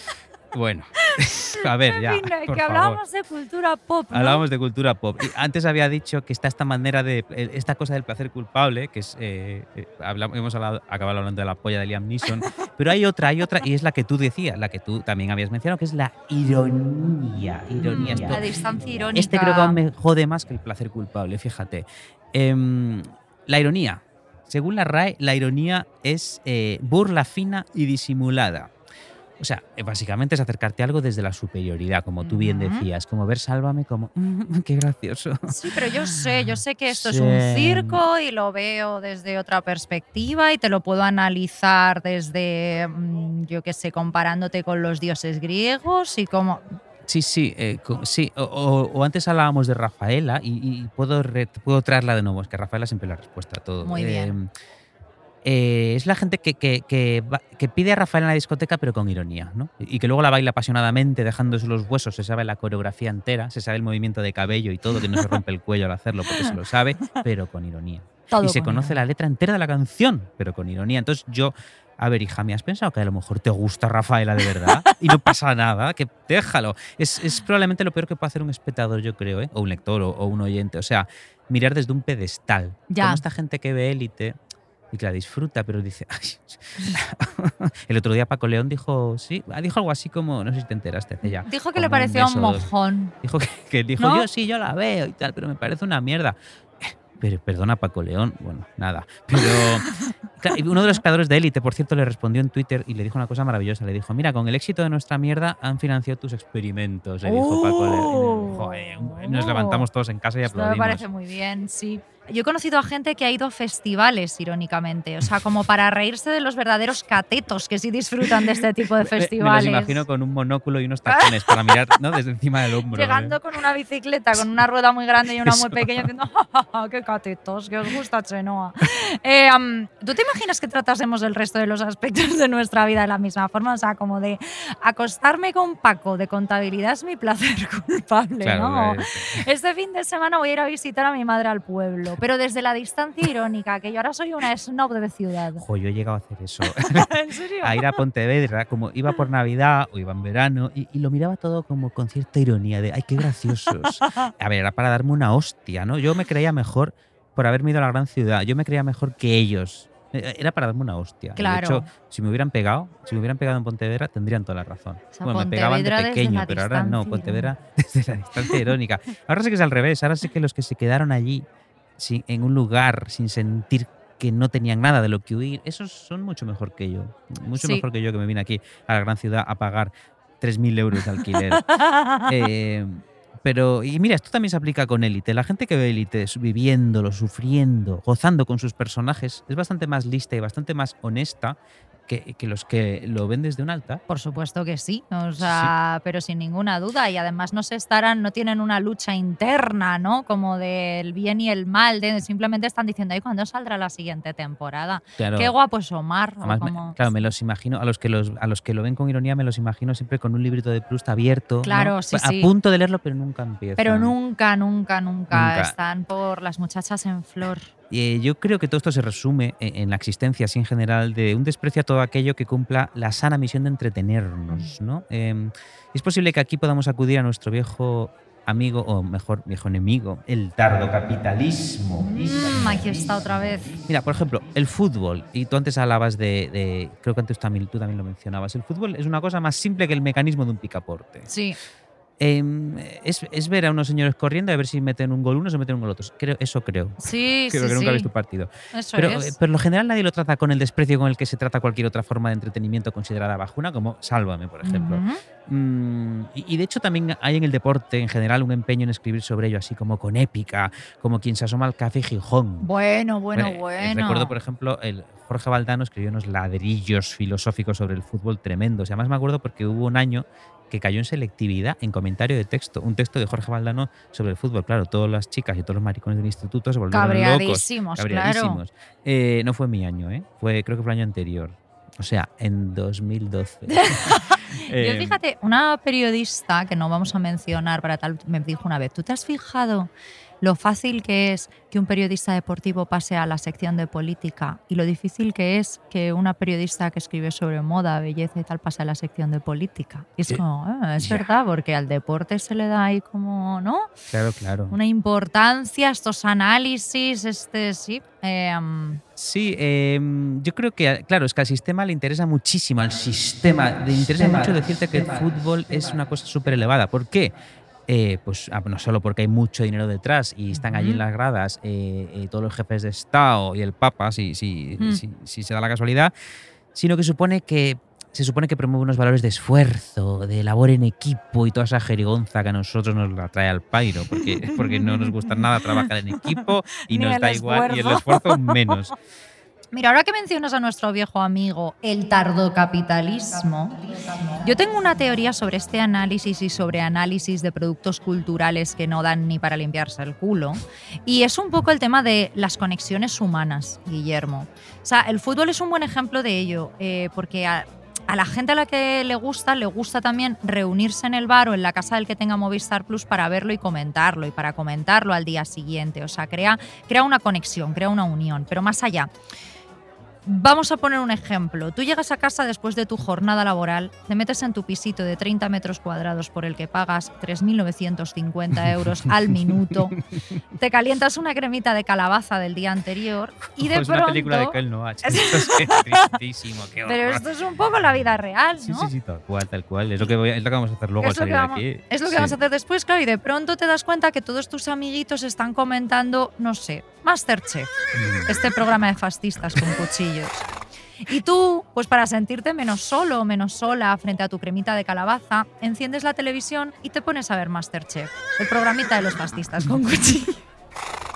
S3: bueno <laughs> a ver ya
S2: En fin,
S3: por
S2: que
S3: favor.
S2: hablábamos de cultura pop. ¿no?
S3: Hablábamos de cultura pop. Y antes había dicho que está esta manera de. eh, esta cosa del placer culpable, que es. eh, eh, hablamos- hemos hablado, acabado hablando de la polla de Liam Neeson. <laughs> pero hay otra, hay otra, y es la que tú decías, la que tú también habías mencionado, que es la ironía. Ironía. Esto-
S2: La distancia irónica.
S3: este creo que aún me jode más que el placer culpable, fíjate. Em, la ironía. Según la RAE, la ironía es eh, burla fina y disimulada. O sea, eh, básicamente es acercarte a algo desde la superioridad, como tú bien decías, como ver Sálvame como, <laughs> "Mm, qué gracioso.
S2: Sí, pero yo sé, yo sé que esto es un circo y lo veo desde otra perspectiva y te lo puedo analizar desde, mm, yo qué sé, comparándote con los dioses griegos y como...
S3: Sí, sí, eh, sí. O, o- o antes hablábamos de Rafaela y, y puedo, re- puedo traerla de nuevo, es que Rafaela siempre la respuesta a todo.
S2: Muy bien.
S3: eh, es la gente que, que- que va- que pide a Rafaela en la discoteca pero con ironía, ¿no? Y que luego la baila apasionadamente dejándose los huesos, se sabe la coreografía entera, se sabe el movimiento de cabello y todo, que no se rompe el cuello al hacerlo porque se lo sabe, <laughs> pero con ironía.
S2: Todo
S3: y se
S2: con
S3: conoce
S2: ironía.
S3: la letra entera de la canción, pero con ironía. Entonces yo, a ver, hija, ¿me has pensado que a lo mejor te gusta Rafaela de verdad? Y no pasa nada, que déjalo. Es, es probablemente lo peor que puede hacer un espectador, yo creo, ¿eh? o un lector o, o un oyente. O sea, mirar desde un pedestal.
S2: Ya.
S3: Como esta gente que ve élite y que la disfruta, pero dice... "Ay". <laughs> El otro día Paco León dijo, sí, dijo algo así como, no sé si te enteraste hace ya.
S2: Dijo que le parecía un
S3: dos.
S2: mojón.
S3: Dijo que, que dijo,
S2: ¿No?
S3: yo sí, yo la veo y tal, pero me parece una mierda. Pero perdona, Paco León, bueno, nada. Pero <laughs> uno de los creadores de Élite, por cierto, le respondió en Twitter y le dijo una cosa maravillosa. Le dijo, mira, con el éxito de nuestra mierda han financiado tus experimentos, le dijo Paco León.
S2: Oh.
S3: Joder, nos levantamos todos en casa y
S2: Esto me
S3: aplaudimos.
S2: parece muy bien, sí. Yo he conocido a gente que ha ido a festivales, irónicamente. O sea, como para reírse de los verdaderos catetos que sí disfrutan de este <laughs> tipo de
S3: Me- Me,
S2: festivales.
S3: los imagino con un monóculo y unos tacones para mirar ¿no? desde encima del hombro. ¿eh?
S2: Llegando con una bicicleta, con una rueda muy grande y una muy pequeña, diciendo, "Ja, ja, ja, qué catetos, que os gusta Chenoa. Eh, ¿Tú te imaginas que tratásemos el resto de los aspectos de nuestra vida de la misma forma? O sea, como de acostarme con Paco de contabilidad es mi placer <laughs> culpable,
S3: Claro,
S2: ¿no?
S3: eh,
S2: Este fin de semana voy a ir a visitar a mi madre al pueblo, pero desde la distancia irónica, que yo ahora soy una snob de ciudad.
S3: Jo, yo he llegado a hacer eso. <laughs>
S2: ¿En serio?
S3: a ir a Pontevedra, como iba por Navidad o iba en verano, y, y lo miraba todo como con cierta ironía de, ay, qué graciosos. A ver, era para darme una hostia, ¿no? Yo me creía mejor por haberme ido a la gran ciudad, yo me creía mejor que ellos. Eh, Era para darme una hostia.
S2: Claro.
S3: De hecho, si me hubieran pegado, si me hubieran pegado en Pontevedra, tendrían toda la razón.
S2: sea,
S3: bueno, me pegaban de
S2: Pontevedra
S3: pequeño, pero ahora no, Pontevedra <laughs> desde la distancia irónica. Ahora sí que es al revés, ahora sí que los que se quedaron allí, sin- en un lugar, sin sentir que no tenían nada de lo que huir, esos son mucho mejor que yo. Mucho
S2: Sí.
S3: mejor que yo que me vine aquí a la gran ciudad a pagar 3.000 euros de alquiler. <laughs> Eh, Pero, y mira, esto también se aplica con Élite. La gente que ve Élite viviéndolo, sufriendo, gozando con sus personajes, es bastante más lista y bastante más honesta que, que los que lo ven desde un alta.
S2: Por supuesto que sí, o sea, pero sin ninguna duda. Y además no se estarán, no tienen una lucha interna, ¿no? Como del bien y el mal. de- simplemente están diciendo, ¿y cuándo saldrá la siguiente temporada?
S3: Claro.
S2: Qué guapo es Omar.
S3: Además, me- claro, me los imagino, a los, que los, a los que lo ven con ironía, me los imagino siempre con un librito de Proust abierto. ¿no?
S2: Claro, sí,
S3: A
S2: sí.
S3: punto de leerlo, pero nunca empieza.
S2: Pero nunca, nunca, nunca,
S3: Nunca.
S2: están por las muchachas en flor.
S3: Eh, yo creo que todo esto se resume en, en la existencia, así en general, de un desprecio a todo aquello que cumpla la sana misión de entretenernos. ¿no? Eh, es posible que aquí podamos acudir a nuestro viejo amigo, o mejor, viejo enemigo, el tardocapitalismo.
S2: Mm, aquí está otra vez.
S3: Mira, por ejemplo, el fútbol, y tú antes hablabas de, de- creo que antes también, tú también lo mencionabas, el fútbol es una cosa más simple que el mecanismo de un picaporte.
S2: Sí,
S3: Em, es, es ver a unos señores corriendo a ver si meten un gol unos o meten un gol otros. Creo, eso creo.
S2: sí,
S3: Creo
S2: sí.
S3: que nunca
S2: sí.
S3: he visto un partido.
S2: Eso
S3: Pero,
S2: es.
S3: pero en lo general nadie lo trata con el desprecio con el que se trata cualquier otra forma de entretenimiento considerada bajuna, como Sálvame, por ejemplo. Mm, y, y de hecho también hay en el deporte en general un empeño en escribir sobre ello, así como con épica, como quien se asoma al café Gijón.
S2: Bueno, bueno,
S3: eh,
S2: bueno.
S3: Recuerdo, por ejemplo, el Jorge Valdano escribió unos ladrillos filosóficos sobre el fútbol tremendos. Y además me acuerdo porque hubo un año que cayó en selectividad en comentario de texto. Un texto de Jorge Valdano sobre el fútbol. Claro, todas las chicas y todos los maricones del instituto se volvieron locos.
S2: Cabreadísimos, claro.
S3: Cabreadísimos. Eh, no fue mi año, ¿eh? Fue, creo que fue el año anterior. O sea, en 2012. <laughs> <laughs>
S2: Yo
S3: Eh,
S2: fíjate, una periodista que no vamos a mencionar para tal, me dijo una vez, ¿tú te has fijado lo fácil que es que un periodista deportivo pase a la sección de política y lo difícil que es que una periodista que escribe sobre moda, belleza y tal pase a la sección de política? Y es
S3: Eh,
S2: como, ah, es verdad, porque al deporte se le da ahí como, ¿no?
S3: Claro, claro.
S2: Una importancia, estos análisis, este, sí. eh,
S3: Sí, eh, yo creo que, claro, es que al sistema le interesa muchísimo, al sistema le interesa mucho decirte que el fútbol es una cosa súper elevada. ¿Por qué? Eh, pues ah, no solo porque hay mucho dinero detrás y están allí en las gradas eh, eh, todos los jefes de Estado y el Papa, si, si,
S2: Mm.
S3: si, si se da la casualidad, sino que supone que se supone que promueve unos valores de esfuerzo, de labor en equipo y toda esa jerigonza que a nosotros nos la trae al pairo, porque, porque no nos gusta nada trabajar en equipo y <laughs> nos da igual y el
S2: esfuerzo.
S3: esfuerzo menos. <laughs>
S2: Mira, ahora que mencionas a nuestro viejo amigo, el tardocapitalismo, yo tengo una teoría sobre este análisis y sobre análisis de productos culturales que no dan ni para limpiarse el culo. Y es un poco el tema de las conexiones humanas, Guillermo. O sea, el fútbol es un buen ejemplo de ello, eh, porque a, a la gente a la que le gusta, le gusta también reunirse en el bar o en la casa del que tenga Movistar Plus para verlo y comentarlo, y para comentarlo al día siguiente. O sea, crea, crea una conexión, crea una unión. Pero más allá, Vamos a poner un ejemplo. Tú llegas a casa después de tu jornada laboral, te metes en tu pisito de 30 metros cuadrados por el que pagas 3.950 euros al <laughs> minuto, te calientas una cremita de calabaza del día anterior y de
S3: es
S2: pronto...
S3: una película de Kel Noach. <laughs> Esto es tristísimo, qué
S2: Pero esto es un poco la vida real,
S3: Sí,
S2: ¿no?
S3: sí, sí, tal cual, tal cual. Es lo que, voy a- es lo que vamos a hacer luego al
S2: Es lo, que
S3: salir de
S2: vamos,
S3: aquí.
S2: es lo que
S3: Sí.
S2: vamos a hacer después, claro, y de pronto te das cuenta que todos tus amiguitos están comentando, no sé, Masterchef,
S3: Mm.
S2: este programa de fascistas con Y tú, pues para sentirte menos solo o menos sola frente a tu cremita de calabaza, enciendes la televisión y te pones a ver Masterchef, el programita de los fascistas con cuchillos.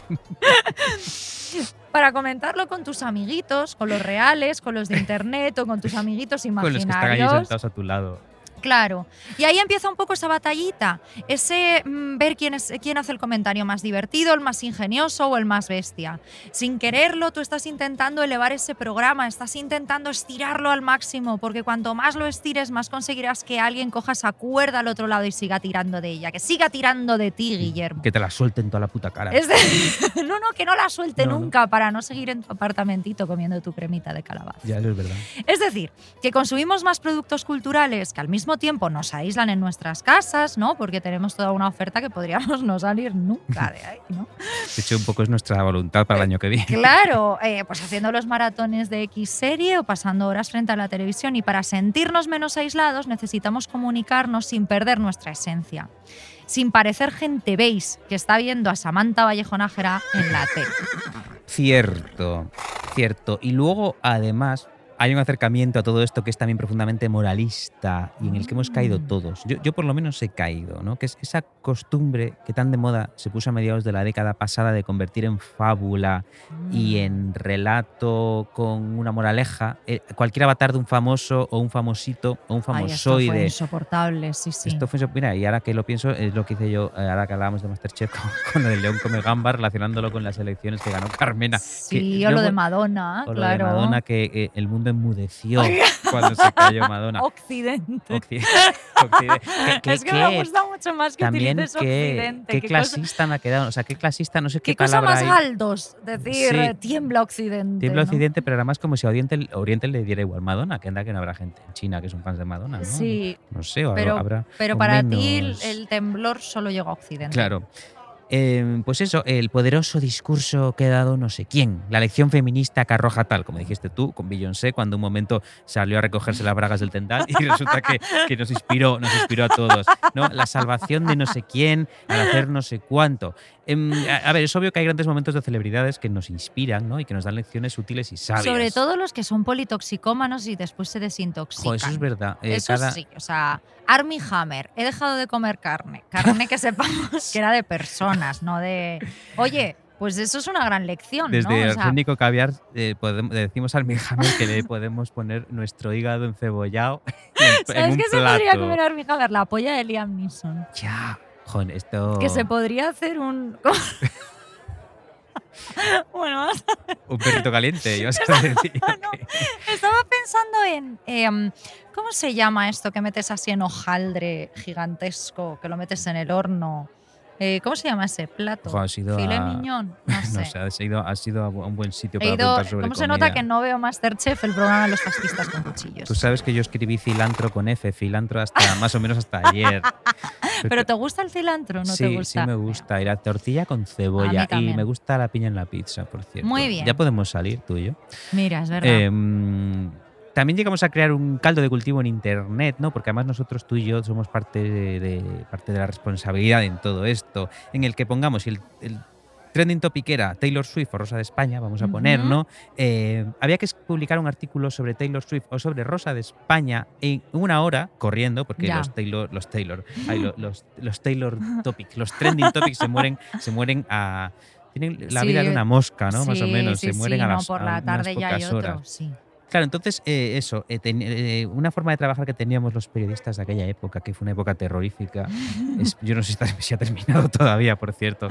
S2: <laughs> Para comentarlo con tus amiguitos, con los reales, con los de internet o con tus amiguitos
S3: Con los que están ahí
S2: imaginarios.
S3: sentados a tu lado.
S2: Claro. Y ahí empieza un poco esa batallita, ese mm, ver quién, es, quién hace el comentario más divertido, el más ingenioso o el más bestia. Sin quererlo, tú estás intentando elevar ese programa, estás intentando estirarlo al máximo, porque cuanto más lo estires, más conseguirás que alguien coja esa cuerda al otro lado y siga tirando de ella, que siga tirando de ti, Guillermo.
S3: Que te la suelten toda la puta cara.
S2: Es de- <laughs> no, no, que no la suelte
S3: No, no.
S2: nunca para no seguir en tu apartamentito comiendo tu cremita de calabaza.
S3: Ya, eso es verdad.
S2: Es decir, que consumimos más productos culturales que al mismo tiempo nos aíslan en nuestras casas, ¿no? Porque tenemos toda una oferta que podríamos no salir nunca de ahí, ¿no?
S3: De hecho, un poco es nuestra voluntad para el año que viene.
S2: Claro, eh, pues haciendo los maratones de X serie o pasando horas frente a la televisión y para sentirnos menos aislados necesitamos comunicarnos sin perder nuestra esencia. Sin parecer gente veis que está viendo a Samantha Vallejo Nájera en la tele.
S3: Cierto, cierto. Y luego, además, hay un acercamiento a todo esto que es también profundamente moralista y en el que hemos caído
S2: Mm.
S3: todos. Yo, yo por lo menos he caído, ¿no? Que es esa costumbre que tan de moda se puso a mediados de la década pasada de convertir en fábula y
S2: Mm.
S3: en relato con una moraleja eh, cualquier avatar de un famoso o un famosito o un
S2: Ay, esto fue
S3: famosoide.
S2: insoportable, sí, sí.
S3: Esto fue, mira, y ahora que lo pienso, es lo que hice yo, eh, ahora que hablábamos de Masterchef con, <laughs> con el León Come Gamba, relacionándolo con las elecciones que ganó Carmena.
S2: Sí,
S3: que
S2: o
S3: yo
S2: lo de Madonna,
S3: o lo
S2: claro.
S3: de Madonna, que eh, el mundo enmudeció cuando se cayó Madonna.
S2: Occidente.
S3: Occidente. <laughs> Occidente. ¿Qué- qué-
S2: es que
S3: qué-
S2: me gusta mucho más que
S3: también
S2: utilices
S3: qué,
S2: Occidente.
S3: qué
S2: qué cosa-
S3: clasista me ha quedado. O sea, qué clasista, no sé qué,
S2: Qué cosa
S3: palabra
S2: más
S3: hay.
S2: decir
S3: Sí.
S2: tiembla Occidente.
S3: Tiembla
S2: ¿no?
S3: Occidente, pero era más como si a Oriente, Oriente le diera igual Madonna, que anda que no habrá gente en China que son fans de Madonna, ¿no?
S2: Sí,
S3: No sé, o
S2: pero,
S3: habrá.
S2: pero para ti el temblor solo llegó a Occidente.
S3: Claro. Eh, pues eso, el poderoso discurso que ha dado no sé quién, la lección feminista que arroja tal, como dijiste tú, con Beyoncé, cuando un momento salió a recogerse las bragas del tendal y resulta que, que nos inspiró, nos inspiró a todos, ¿no? La salvación de no sé quién al hacer no sé cuánto. Em, a, ver, es obvio que hay grandes momentos de celebridades que nos inspiran, ¿no? Y que nos dan lecciones útiles y sabias.
S2: Sobre todo los que son politoxicómanos y después se desintoxican.
S3: Jo, eso es verdad. Eh,
S2: Eso
S3: cada-
S2: sí, o sea, Army Hammer, he dejado de comer carne. Carne que sepamos <laughs> que era de personas, no de. Oye, pues eso es una gran lección,
S3: Desde
S2: ¿no? O
S3: el
S2: sea,
S3: único caviar eh, podem- le decimos al Mijamel que le podemos poner nuestro hígado encebollado <laughs> en, en
S2: ¿Sabes
S3: un
S2: qué se podría comer Army Hammer? La polla de Liam Neeson.
S3: Ya. Joder, esto.
S2: Que se podría hacer un. <laughs> bueno, vamos
S3: Un perrito caliente, <laughs> yo a decir.
S2: No, Estaba pensando en. em, ¿Cómo se llama esto que metes así en hojaldre gigantesco, que lo metes en el horno? Eh, ¿Cómo se llama ese plato?
S3: Jo, has ido
S2: ¿Filet
S3: a-
S2: miñón? <laughs> No sé.
S3: No sé, has ido, has ido a un buen sitio para
S2: ido-
S3: preguntar sobre
S2: ¿Cómo se nota que no veo Masterchef, el programa de los fascistas con cuchillos?
S3: Tú sabes que yo escribí cilantro con F, cilantro hasta <laughs> más o menos hasta ayer. <laughs>
S2: ¿Pero te gusta el cilantro no
S3: sí,
S2: te gusta?
S3: sí me gusta. Y la tortilla con cebolla. Y me gusta la piña en la pizza, por cierto.
S2: Muy bien.
S3: Ya podemos salir tú y yo.
S2: Mira, es verdad.
S3: Em, también llegamos a crear un caldo de cultivo en internet, ¿no? Porque además nosotros tú y yo somos parte de, de- parte de la responsabilidad en todo esto, en el que pongamos el, el trending topic era Taylor Swift o Rosa de España, vamos a poner. ¿no? Eh, había que publicar un artículo sobre Taylor Swift o sobre Rosa de España en una hora corriendo, porque
S2: Ya.
S3: los Taylor, los Taylor, ay, lo- <laughs> los, los Taylor topics, los trending topics se mueren, se mueren a tienen la
S2: Sí,
S3: vida de una mosca, ¿no? Más o menos,
S2: sí,
S3: se mueren a
S2: no,
S3: las
S2: por
S3: a
S2: la
S3: unas
S2: tarde ya hay otro,
S3: horas. Claro, entonces eh, eso, eh, ten- eh, una forma de trabajar que teníamos los periodistas de aquella época, que fue una época terrorífica, <laughs> es- yo no sé si ha terminado <laughs> todavía, por cierto,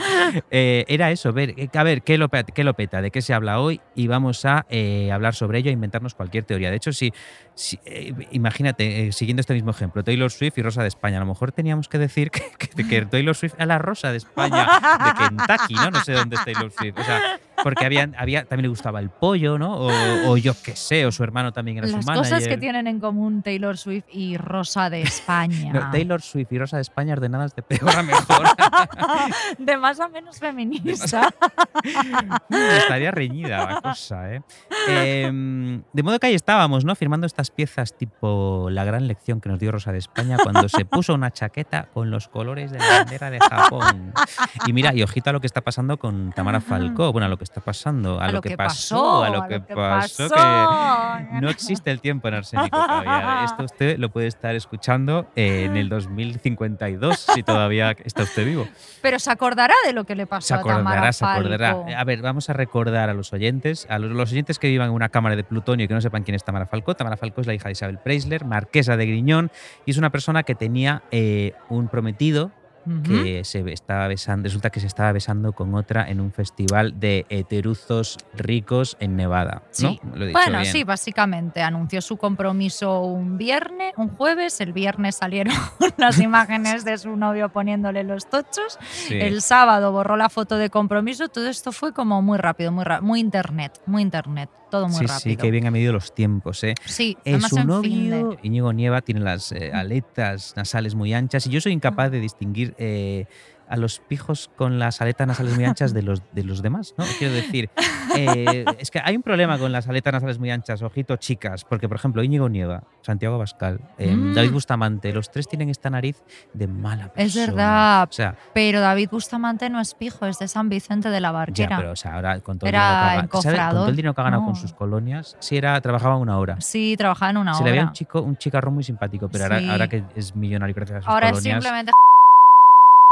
S3: eh, era eso, ver, eh, a ver, ¿qué lo, qué lo peta, de qué se habla hoy y vamos a eh, hablar sobre ello e inventarnos cualquier teoría. De hecho, si, si, eh, imagínate, eh, siguiendo este mismo ejemplo, Taylor Swift y Rosa de España, a lo mejor teníamos que decir que, que- que Taylor Swift es la Rosa de España de Kentucky, ¿no? No sé dónde es Taylor Swift. O sea, porque había, había, también le gustaba el pollo, ¿no? O, o yo qué sé, o su hermano también era
S2: Las
S3: su manager.
S2: cosas que tienen en común Taylor Swift y Rosa de España.
S3: No, Taylor Swift y Rosa de España ordenadas de peor a mejor. <laughs>
S2: de más a menos feminista. <laughs>
S3: Estaría reñida la cosa, ¿eh? Em, De modo que ahí estábamos, ¿no? Firmando estas piezas tipo la gran lección que nos dio Rosa de España cuando se puso una chaqueta con los colores de la bandera de Japón. Y mira, y ojito a lo que está pasando con Tamara Falcó. Bueno, a lo que está pasando, a, lo, que, pasó, a lo que pasó, que no existe el tiempo en Arsénico todavía. Esto <laughs> usted lo puede estar escuchando en el 2052, si todavía está usted vivo.
S2: Pero se acordará de lo que le pasó
S3: Se
S2: a Tamara
S3: acordará, se acordará.
S2: Falco.
S3: A ver, vamos a recordar a los oyentes, a los, los oyentes que vivan en una cámara de plutonio y que no sepan quién es Tamara Falcó. Tamara Falcó es la hija de Isabel Preisler, marquesa de Griñón, y es una persona que tenía eh, un prometido Que se estaba besando, resulta que se estaba besando con otra en un festival de heteruzos ricos en Nevada. ¿no?
S2: Sí.
S3: Lo he dicho
S2: Bueno,
S3: bien.
S2: sí, básicamente anunció su compromiso un viernes, un jueves, el viernes salieron <laughs> las <laughs> imágenes de su novio poniéndole los tochos,
S3: Sí.
S2: el sábado borró la foto de compromiso, todo esto fue como muy rápido, muy muy internet, muy internet, todo muy
S3: sí,
S2: rápido.
S3: sí, que bien ha medido los tiempos, ¿eh?
S2: Sí,
S3: Eh,
S2: además
S3: su
S2: en de-
S3: novio, Íñigo Nieva, tiene las eh, aletas nasales muy anchas y yo soy incapaz de distinguir eh, a los pijos con las aletas nasales muy anchas de los, de los demás, ¿no? Quiero decir, Eh, es que hay un problema con las aletas nasales muy anchas, ojito, chicas, porque por ejemplo Íñigo Nieva, Santiago Bascal, eh,
S2: Mm.
S3: David Bustamante, los tres tienen esta nariz de mala persona.
S2: Es verdad.
S3: O sea,
S2: Pero David Bustamante no es pijo, es de San Vicente de la
S3: ya,
S2: Barquera.
S3: pero o sea, ahora con todo, el
S2: Era
S3: dinero, que ha, con todo el dinero que ha ganado con
S2: No.
S3: sus colonias, sí era, trabajaba una hora.
S2: Sí, trabajaba en una
S3: Se le
S2: obra.
S3: veía un chico, un chicarrón muy simpático, pero ahora,
S2: Sí.
S3: ahora que es millonario gracias a sus
S2: Ahora
S3: colonias,
S2: simplemente. <laughs>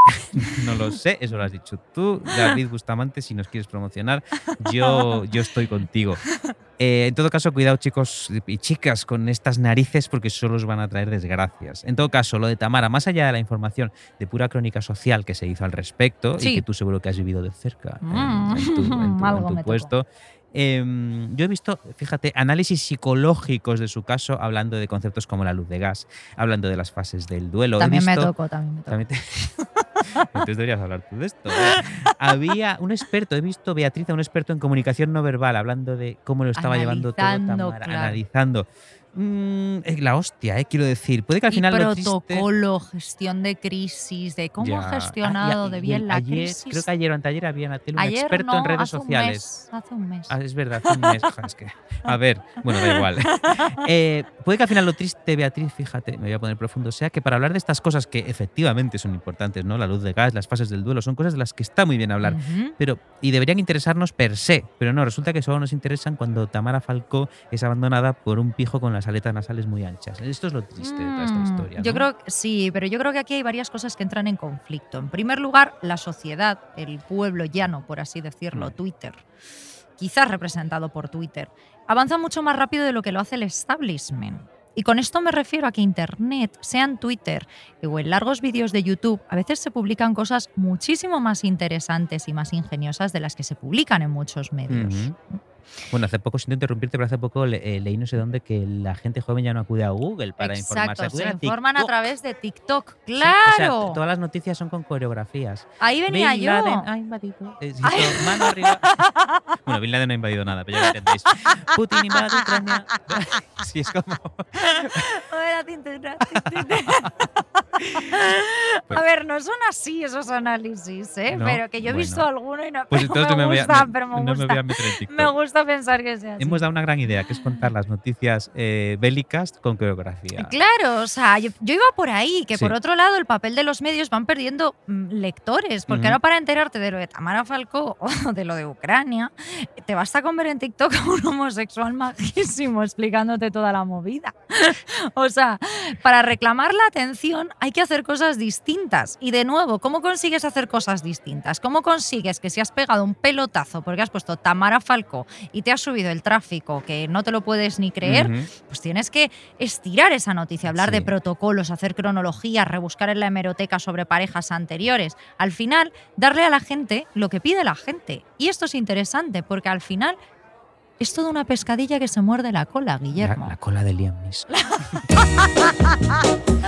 S2: <laughs>
S3: no lo sé, eso lo has dicho tú, David Bustamante, si nos quieres promocionar, yo, yo estoy contigo. Eh, en todo caso, cuidado chicos y chicas con estas narices porque solo os van a traer desgracias. En todo caso, lo de Tamara, más allá de la información de pura crónica social que se hizo al respecto
S2: Sí.
S3: y que tú seguro que has vivido de cerca en-
S2: Mm.
S3: en, tu, en tu- <laughs> en tu
S2: tocó.
S3: Em, yo he visto, fíjate, análisis psicológicos de su caso hablando de conceptos como la luz de gas, hablando de las fases del duelo.
S2: También me
S3: visto-
S2: tocó, también me tocó.
S3: también te- <laughs> Entonces deberías hablar tú de esto. Había un experto, he visto Beatriz, un experto en comunicación no verbal, hablando de cómo lo estaba llevando todo Tamara,
S2: claro.
S3: analizando. Mm, eh, la hostia, eh, quiero decir. Puede que al
S2: y
S3: final lo triste-
S2: protocolo, gestión de crisis, de cómo
S3: Ya.
S2: ha gestionado
S3: Ah,
S2: de bien la
S3: ayer,
S2: crisis.
S3: Creo que ayer o anteayer había en un
S2: Ayer
S3: experto
S2: no,
S3: en redes
S2: hace un
S3: sociales.
S2: mes, hace un mes.
S3: Ah, es verdad, hace un mes. <laughs> Es que, a ver, bueno, da igual. <laughs> Eh, puede que al final lo triste, Beatriz, fíjate, me voy a poner profundo, sea que para hablar de estas cosas que efectivamente son importantes, ¿no? La luz de gas, las fases del duelo, son cosas de las que está muy bien hablar. Pero, y deberían interesarnos per se, pero no, resulta que solo nos interesan cuando Tamara Falcó es abandonada por un pijo con las aletas nasales muy anchas. Esto es lo triste de toda esta
S2: Mm,
S3: historia.
S2: Yo
S3: ¿no?
S2: creo que sí, pero yo creo que aquí hay varias cosas que entran en conflicto. En primer lugar, la sociedad, el pueblo llano, por así decirlo. Twitter, quizás representado por Twitter, avanza mucho más rápido de lo que lo hace el establishment. Y con esto me refiero a que Internet, sea en Twitter o en largos vídeos de YouTube, a veces se publican cosas muchísimo más interesantes y más ingeniosas de las que se publican en muchos medios.
S3: Bueno, hace poco, siento interrumpirte, pero hace poco le- eh, leí no sé dónde que la gente joven ya no acude a Google para informarse.
S2: Exacto, se
S3: acuden a
S2: informan a través de TikTok.
S3: Sí,
S2: ¡Claro!
S3: o sea, todas las noticias son con coreografías.
S2: Ahí venía
S3: Bin
S2: yo.
S3: Laden ha invadido. Eh, sí, esto, mano arriba. <laughs> bueno, Bin Laden no ha invadido nada, pero ya lo entendéis. Putin invade Ucrania. <laughs> sí, es como. Pues-
S2: A ver, no son así esos análisis, ¿eh?
S3: No,
S2: pero que yo he visto
S3: bueno.
S2: alguno y no,
S3: Pues <laughs> entonces
S2: me,
S3: me voy a, me-
S2: pero me
S3: no me
S2: gusta.
S3: voy a meter en TikTok.
S2: Me gusta pensar que sea así.
S3: Hemos dado una gran idea, que es contar las noticias eh, bélicas con coreografía.
S2: Claro, o sea, yo, yo iba por ahí, que
S3: Sí.
S2: por otro lado el papel de los medios van perdiendo mm, lectores, porque
S3: Ujú.
S2: ahora para enterarte de lo de Tamara Falcó o de lo de Ucrania, te basta con ver en TikTok a un homosexual majísimo explicándote toda la movida. <laughs> o sea, para reclamar la atención hay que hacer cosas distintas. Y de nuevo, ¿cómo consigues hacer cosas distintas? ¿Cómo consigues que si has pegado un pelotazo porque has puesto Tamara Falcó y te has subido el tráfico que no te lo puedes ni creer? Pues tienes que estirar esa noticia, hablar de protocolos, hacer cronologías, rebuscar en la hemeroteca sobre parejas anteriores. Al final, darle a la gente lo que pide la gente. Y esto es interesante porque al final es toda una pescadilla que se muerde la cola,
S3: La,
S2: Guillermo.
S3: la cola de Liam Neeson. <laughs>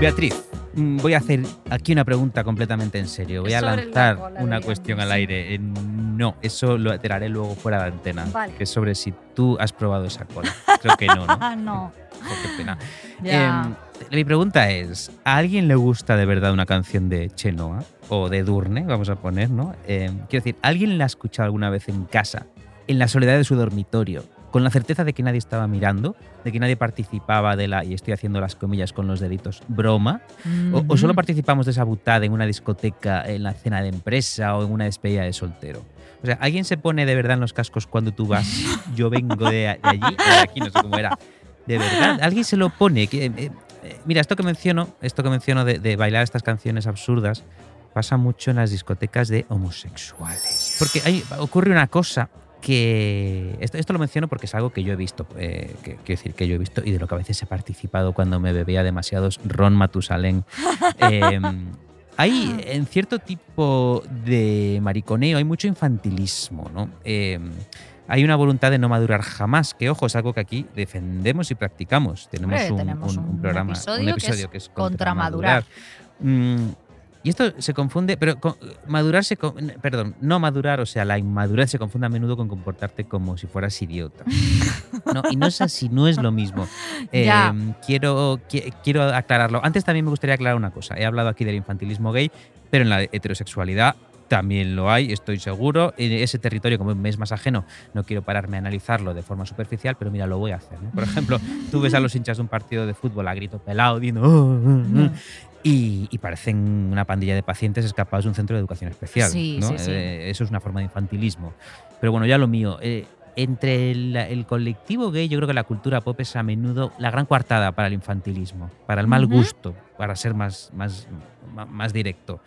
S3: Beatriz, voy a hacer aquí una pregunta completamente en serio. Voy a
S2: la
S3: lanzar
S2: cola
S3: una cuestión al aire. Eh, No, eso lo te haré luego fuera de antena.
S2: Vale.
S3: Que es sobre si tú has probado esa cola. Creo que no, ¿no?
S2: Ah, <laughs> no.
S3: Qué pena. <laughs> Em, mi pregunta es, ¿a alguien le gusta de verdad una canción de Chenoa? O de Durne, vamos a poner, ¿no? Em, quiero decir, ¿alguien la ha escuchado alguna vez en casa, en la soledad de su dormitorio, con la certeza de que nadie estaba mirando, de que nadie participaba de la, y estoy haciendo las comillas con los deditos, broma? ¿O, o solo participamos de esa butada en una discoteca, en la cena de empresa o en una despedida de soltero? O sea, ¿alguien se pone de verdad en los cascos cuando tú vas? <laughs> Yo vengo de, de allí de aquí, no sé cómo era. De verdad, alguien se lo pone. Que, eh, eh, mira, esto que menciono, esto que menciono de, de bailar estas canciones absurdas, pasa mucho en las discotecas de homosexuales. Porque hay, ocurre una cosa que esto, esto lo menciono porque es algo que yo he visto, eh, que, quiero decir que yo he visto y de lo que a veces he participado cuando me bebía demasiados Ron Matusalén. <laughs> Eh, hay en cierto tipo de mariconeo, hay mucho infantilismo, ¿no? Eh, hay una voluntad de no madurar jamás, que ojo, es algo que aquí defendemos y practicamos. Tenemos,
S2: Hombre,
S3: un,
S2: tenemos
S3: un- un
S2: un
S3: programa,
S2: episodio
S3: un
S2: que
S3: episodio
S2: es
S3: que es
S2: contra
S3: contra madurar. Mm, Y esto se confunde, pero con- madurar se. con- Perdón, no madurar, o sea, la inmadurez se confunde a menudo con comportarte como si fueras idiota. No, y no es así, no es lo mismo. Eh, <laughs>
S2: Ya.
S3: quiero, qui- quiero aclararlo. Antes también me gustaría aclarar una cosa. He hablado aquí del infantilismo gay, pero en la heterosexualidad también lo hay, estoy seguro. En ese territorio, como me es más ajeno, no quiero pararme a analizarlo de forma superficial, pero mira, lo voy a hacer. Por ejemplo, tú ves a los hinchas de un partido de fútbol a grito pelado, diciendo. "Oh, oh, oh", y, y parecen una pandilla de pacientes escapados de un centro de educación especial.
S2: Sí,
S3: ¿no?
S2: sí, sí.
S3: Eh, eso es una forma de infantilismo. Pero bueno, ya lo mío. eh, entre el, el colectivo gay, yo creo que la cultura pop es a menudo la gran coartada para el infantilismo, para el mal gusto, para ser más, más, más directo.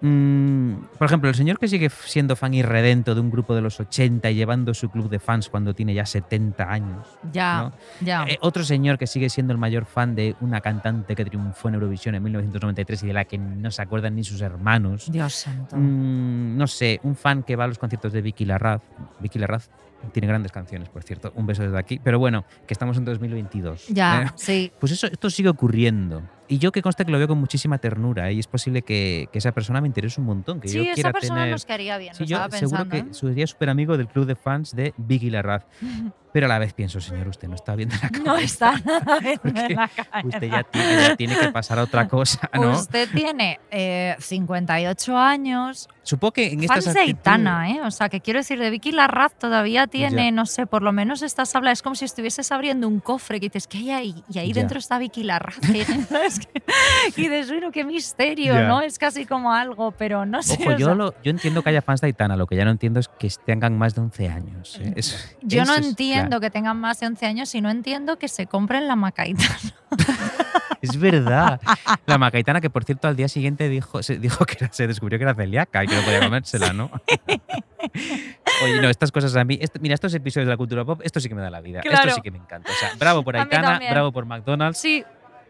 S3: Mm, por ejemplo, el señor que sigue siendo fan irredento de un grupo de los 80 y llevando su club de fans cuando tiene ya 70 años.
S2: Ya,
S3: ¿no?
S2: ya.
S3: Eh, otro señor que sigue siendo el mayor fan de una cantante que triunfó en Eurovisión en 1993 y de la que no se acuerdan ni sus hermanos.
S2: Dios santo.
S3: Mm, no sé, un fan que va a los conciertos de Vicky Larraz. Vicky Larraz tiene grandes canciones, por cierto. Un beso desde aquí. Pero bueno, que estamos en 2022.
S2: ya,
S3: ¿eh?
S2: sí.
S3: Pues eso, esto sigue ocurriendo. Y yo que conste que lo veo con muchísima ternura. ¿eh? Y es posible que, que esa persona me interese un montón. Que
S2: Sí,
S3: yo
S2: esa
S3: quiera
S2: persona
S3: tener...
S2: nos quedaría bien,
S3: Sí,
S2: lo
S3: yo
S2: estaba
S3: seguro
S2: pensando.
S3: que sería súper amigo del club de fans de Vicky Larraz. <laughs> Pero a la vez pienso, señor, usted no está viendo la
S2: ¿eh? No está <laughs> nada en la cabeza.
S3: Usted ya tiene, ya tiene que pasar a otra <laughs> cosa, ¿no?
S2: Usted tiene eh, 58 años,
S3: Supongo que en estas actitudes-
S2: Aitana, ¿eh? O sea, que quiero decir, de Vicky Larraz todavía tiene,
S3: Ya.
S2: no sé, por lo menos estás habla, es como si estuvieses abriendo un cofre que dices, ¿qué hay ahí? Y ahí
S3: Ya.
S2: dentro está Vicky Larraz. ¿Sabes? <laughs> Que- y dices, bueno, qué misterio. ¿no? Es casi como algo, pero no sé.
S3: Ojo, yo,
S2: sea,
S3: lo- yo entiendo que haya fans de Aitana, lo que ya no entiendo es que tengan más de 11 años. ¿eh? Eso-
S2: yo no
S3: es
S2: entiendo
S3: claro.
S2: que tengan más de 11 años y no entiendo que se compren la macaita. <laughs>
S3: Es verdad. La Macaitana, que por cierto al día siguiente dijo, se, dijo que era- se descubrió que era celíaca y que no podía comérsela, ¿no? Oye, no, estas cosas a mí. mira, estos episodios de la cultura pop, esto sí que me da la vida.
S2: Claro.
S3: Esto sí que me encanta. O sea, bravo por Aitana, bravo por McDonald's.
S2: Sí,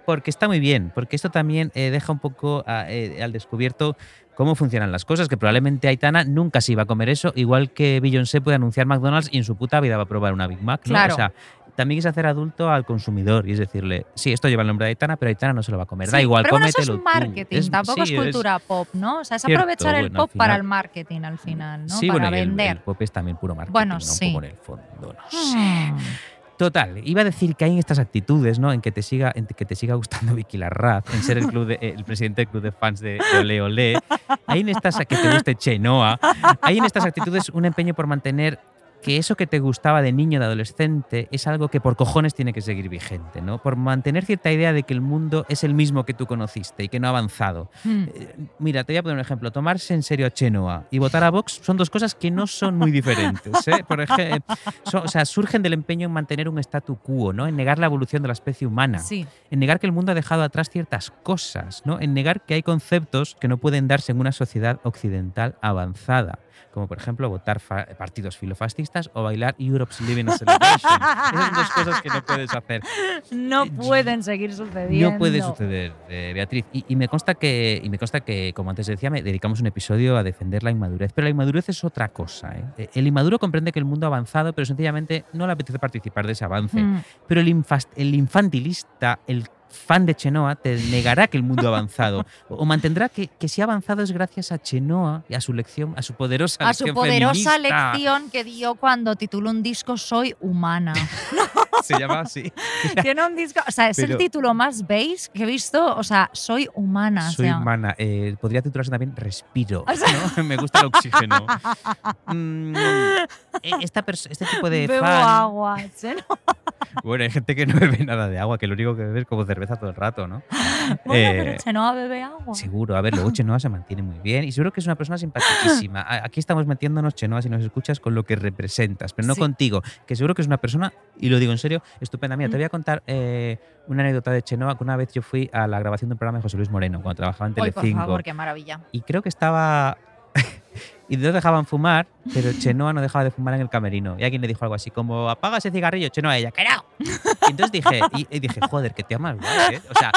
S3: porque está muy bien, porque esto también eh, deja un poco a- eh, al descubierto cómo funcionan las cosas, que probablemente Aitana nunca se iba a comer eso, igual que Beyoncé puede anunciar McDonald's y en su puta vida va a probar una Big Mac, ¿no?
S2: Claro.
S3: O sea, también es hacer adulto al consumidor y es decirle, sí, esto lleva el nombre de Aitana, pero Aitana no se lo va a comer, da igual,
S2: pero bueno, eso
S3: cómetelo
S2: es
S3: tú".
S2: marketing,
S3: Es-
S2: tampoco
S3: sí,
S2: es cultura pop, ¿no? O sea, es
S3: Cierto,
S2: aprovechar el
S3: bueno,
S2: pop para el marketing al final, ¿no?
S3: Sí,
S2: para
S3: bueno, el-
S2: vender.
S3: El, pop es también puro marketing,
S2: Bueno,
S3: ¿no?
S2: sí.
S3: Un poco en el fondo, no sé. Total, iba a decir que hay en estas actitudes, ¿no? En que te siga, en que te siga gustando <laughs> Vicky Larraz, en ser el club de- el presidente del club de fans de Ole Ole. Hay en estas que te guste Chenoa. Hay en estas actitudes un empeño por mantener que eso que te gustaba de niño, de adolescente, es algo que por cojones tiene que seguir vigente, ¿no? Por mantener cierta idea de que el mundo es el mismo que tú conociste y que no ha avanzado.
S2: Mm.
S3: Eh, Mira, te voy a poner un ejemplo. Tomarse en serio a Chenoa y votar a Vox son dos cosas que no son muy diferentes. ¿eh? Por ejemplo, o sea, surgen del empeño en mantener un statu quo, ¿no? En negar la evolución de la especie humana.
S2: Sí,
S3: En negar que el mundo ha dejado atrás ciertas cosas, ¿no? En negar que hay conceptos que no pueden darse en una sociedad occidental avanzada. Como por ejemplo votar partidos filofascistas o bailar Europe's Living Celebration. Esas son dos cosas que no puedes hacer.
S2: no
S3: Eh,
S2: pueden seguir sucediendo.
S3: No puede suceder, eh, Beatriz. Y, y me consta que, y me consta que, como antes decía, me dedicamos un episodio a defender la inmadurez. Pero la inmadurez es otra cosa. ¿eh? Eh, El inmaduro comprende que el mundo ha avanzado, pero sencillamente no le apetece participar de ese avance.
S2: Mm.
S3: Pero el, el infantilista, el fan de Chenoa, te negará que el mundo ha avanzado. o mantendrá que, que si ha avanzado es gracias a Chenoa y a su lección, a su poderosa
S2: A su
S3: lección
S2: poderosa
S3: feminista.
S2: lección que dio cuando tituló un disco Soy humana. <laughs>
S3: Se llama así. <laughs>
S2: Tiene un disco, o sea, es
S3: Pero-
S2: el título más beige que he visto, o sea, Soy humana. o
S3: Soy
S2: sea,
S3: humana. Eh, podría titularse también Respiro.
S2: O sea-
S3: ¿no? <laughs> Me gusta el oxígeno. Mm, eh, esta este tipo de
S2: Bebo
S3: fan.
S2: agua. ¿sí?
S3: Bueno, hay gente que no bebe nada de agua, que lo único que bebe es como cerveza todo el rato, ¿no?
S2: Bueno,
S3: Eh,
S2: pero Chenoa bebe agua.
S3: Seguro, a ver, luego Chenoa se mantiene muy bien y seguro que es una persona simpaticísima. <gasps> Aquí estamos metiéndonos, Chenoa, si nos escuchas, con lo que representas, pero no
S2: Sí.
S3: contigo, que seguro que es una persona, y lo digo en serio, estupenda. Mira, te
S2: Mm.
S3: voy a contar eh, una anécdota de Chenoa, que una vez yo fui a la grabación de un programa de José Luis Moreno, cuando trabajaba en
S2: Ay, por
S3: Telecinco.
S2: favor, qué maravilla.
S3: y creo que estaba. Y no dejaban fumar, pero Chenoa no dejaba de fumar en el camerino. Y alguien le dijo algo así como: apaga ese cigarrillo, Chenoa, ella, que no. Y entonces dije, y, y dije, joder, que te amas, guay, ¿eh? O sea,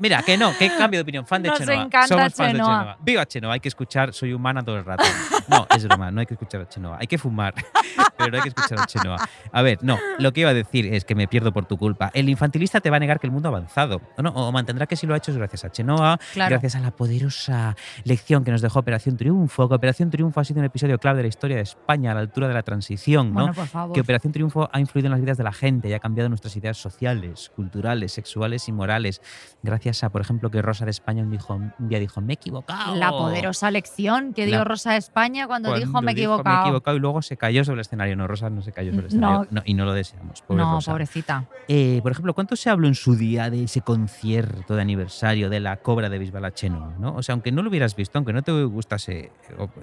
S3: Mira, que no, que cambio de opinión. Fan de
S2: Nos
S3: Chenoa.
S2: encanta
S3: Somos fans de
S2: Chenoa.
S3: Viva Chenoa. Hay que escuchar Soy humana todo el rato. No, es broma. No hay que escuchar a Chenoa. Hay que fumar, <laughs> pero no hay que escuchar a Chenoa. A ver, no. Lo que iba a decir es que me pierdo por tu culpa. El infantilista te va a negar que el mundo ha avanzado. ¿o no? O mantendrá que sí lo ha hecho es gracias a Chenoa,
S2: Claro.
S3: gracias a la poderosa lección que nos dejó Operación Triunfo. Que Operación Triunfo ha sido un episodio clave de la historia de España a la altura de la transición, ¿no?
S2: Bueno, por favor.
S3: que Operación Triunfo ha influido en las vidas de la gente y ha cambiado nuestras ideas sociales, culturales, sexuales y morales. Gracias a, por ejemplo, que Rosa de España un, dijo- un día dijo, me he equivocado.
S2: La poderosa lección que dio
S3: La-
S2: Rosa de España cuando, dijo
S3: Cuando
S2: me he
S3: dijo,
S2: equivocado.
S3: Me he equivocado y luego se cayó sobre el escenario. No, Rosa no se cayó sobre el
S2: No.
S3: escenario. No, y no lo deseamos. Pobre
S2: no,
S3: Rosa.
S2: pobrecita.
S3: Eh, por ejemplo, ¿cuánto se habló en su día de ese concierto de aniversario de la cobra de Bisbal a Chenoa? ¿no? O sea, aunque no lo hubieras visto, aunque no te gustase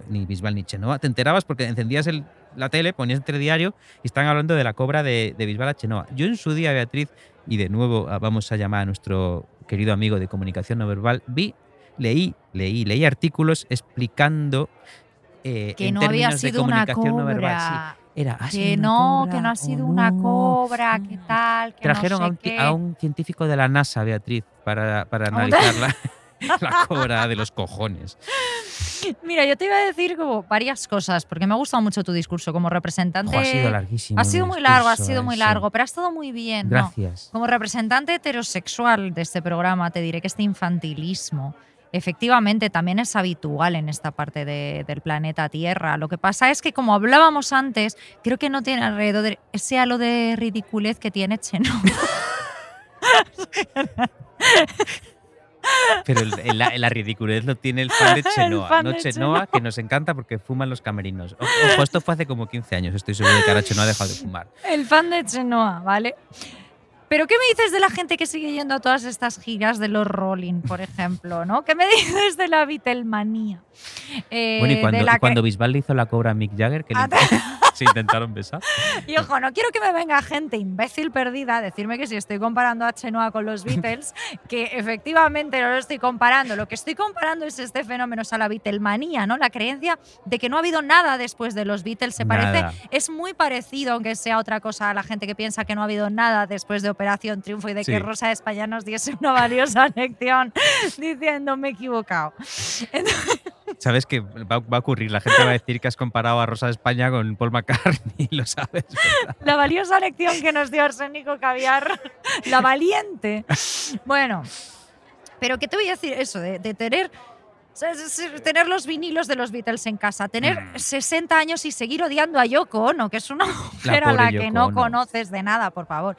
S3: ni Bisbal Chenoa, te enterabas porque encendías el- la tele, ponías el telediario y estaban hablando de la cobra de, de Bisbal a Chenoa. Yo en su día, Beatriz, y de nuevo ah, vamos a llamar a nuestro querido amigo de comunicación no verbal, vi, leí, leí, leí artículos explicando eh,
S2: Que
S3: en
S2: no había
S3: términos de
S2: sido una
S3: comunicación no verbal. sí.
S2: cobra.
S3: Era, "Ha sido
S2: que
S3: una
S2: no,
S3: cobra
S2: que no ha sido una
S3: no".
S2: cobra, que tal, que
S3: Trajeron
S2: no
S3: a,
S2: sé
S3: un, ti-
S2: qué.
S3: a un científico de la NASA, Beatriz, para, para
S2: ¿Cómo te-
S3: analizar <laughs> <laughs> la, cobra de los cojones.
S2: Mira, yo te iba a decir como varias cosas, porque me ha gustado mucho tu discurso como representante.
S3: Ojo, ha sido larguísimo.
S2: Ha sido muy largo, ha sido
S3: eh,
S2: muy largo, pero ha estado muy bien. ¿no?
S3: Gracias.
S2: Como representante heterosexual de este programa, te diré que este infantilismo efectivamente también es habitual en esta parte de- del planeta Tierra. Lo que pasa es que, como hablábamos antes, creo que no tiene alrededor de ese halo de ridiculez que tiene Chenoa. <laughs>
S3: Pero el- la, la ridiculez lo tiene el fan de <laughs> Chenoa.
S2: fan
S3: no
S2: de
S3: Chenoa, que nos encanta porque fuman los camerinos. Ojo, esto fue hace como 15 años. Estoy seguro de que ahora Chenoa ha dejado de fumar.
S2: El fan de Chenoa, ¿vale? Pero ¿qué me dices de la gente que sigue yendo a todas estas giras de los Rolling, por <laughs> ejemplo? ¿no? ¿Qué me dices de la Beatlemanía? Eh,
S3: bueno, y
S2: de
S3: cuando,
S2: la
S3: y cuando Bisbal le hizo la cobra a Mick Jagger, que le-
S2: Ah, <laughs>
S3: se intentaron besar. <laughs>
S2: Y ojo, no quiero que me venga gente imbécil perdida a decirme que si estoy comparando a Chenoa con los Beatles, <laughs> que efectivamente no lo estoy comparando. Lo que estoy comparando es este fenómeno, sea, la Beatlemanía, ¿no? La creencia de que no ha habido nada después de los Beatles. Se parece,
S3: Nada.
S2: es muy parecido, aunque sea otra cosa, a la gente que piensa que no ha habido nada después de Operación Triunfo y de
S3: Sí.
S2: que Rosa de España nos diese una valiosa <laughs> lección diciendo me he equivocado.
S3: Sabes que va, a ocurrir. La gente va a decir que has comparado a Rosa de España con Paul McCartney. <laughs> Lo sabes.
S2: La valiosa lección que nos dio Arsénico Caviar. La valiente. Bueno, pero ¿qué te voy a decir? Eso, de, tener, tener los vinilos de los Beatles en casa, tener
S3: Mm.
S2: 60 años y seguir odiando a Yoko Ono, que es una mujer a la que
S3: Yoko
S2: no
S3: Ono.
S2: conoces de nada, por favor.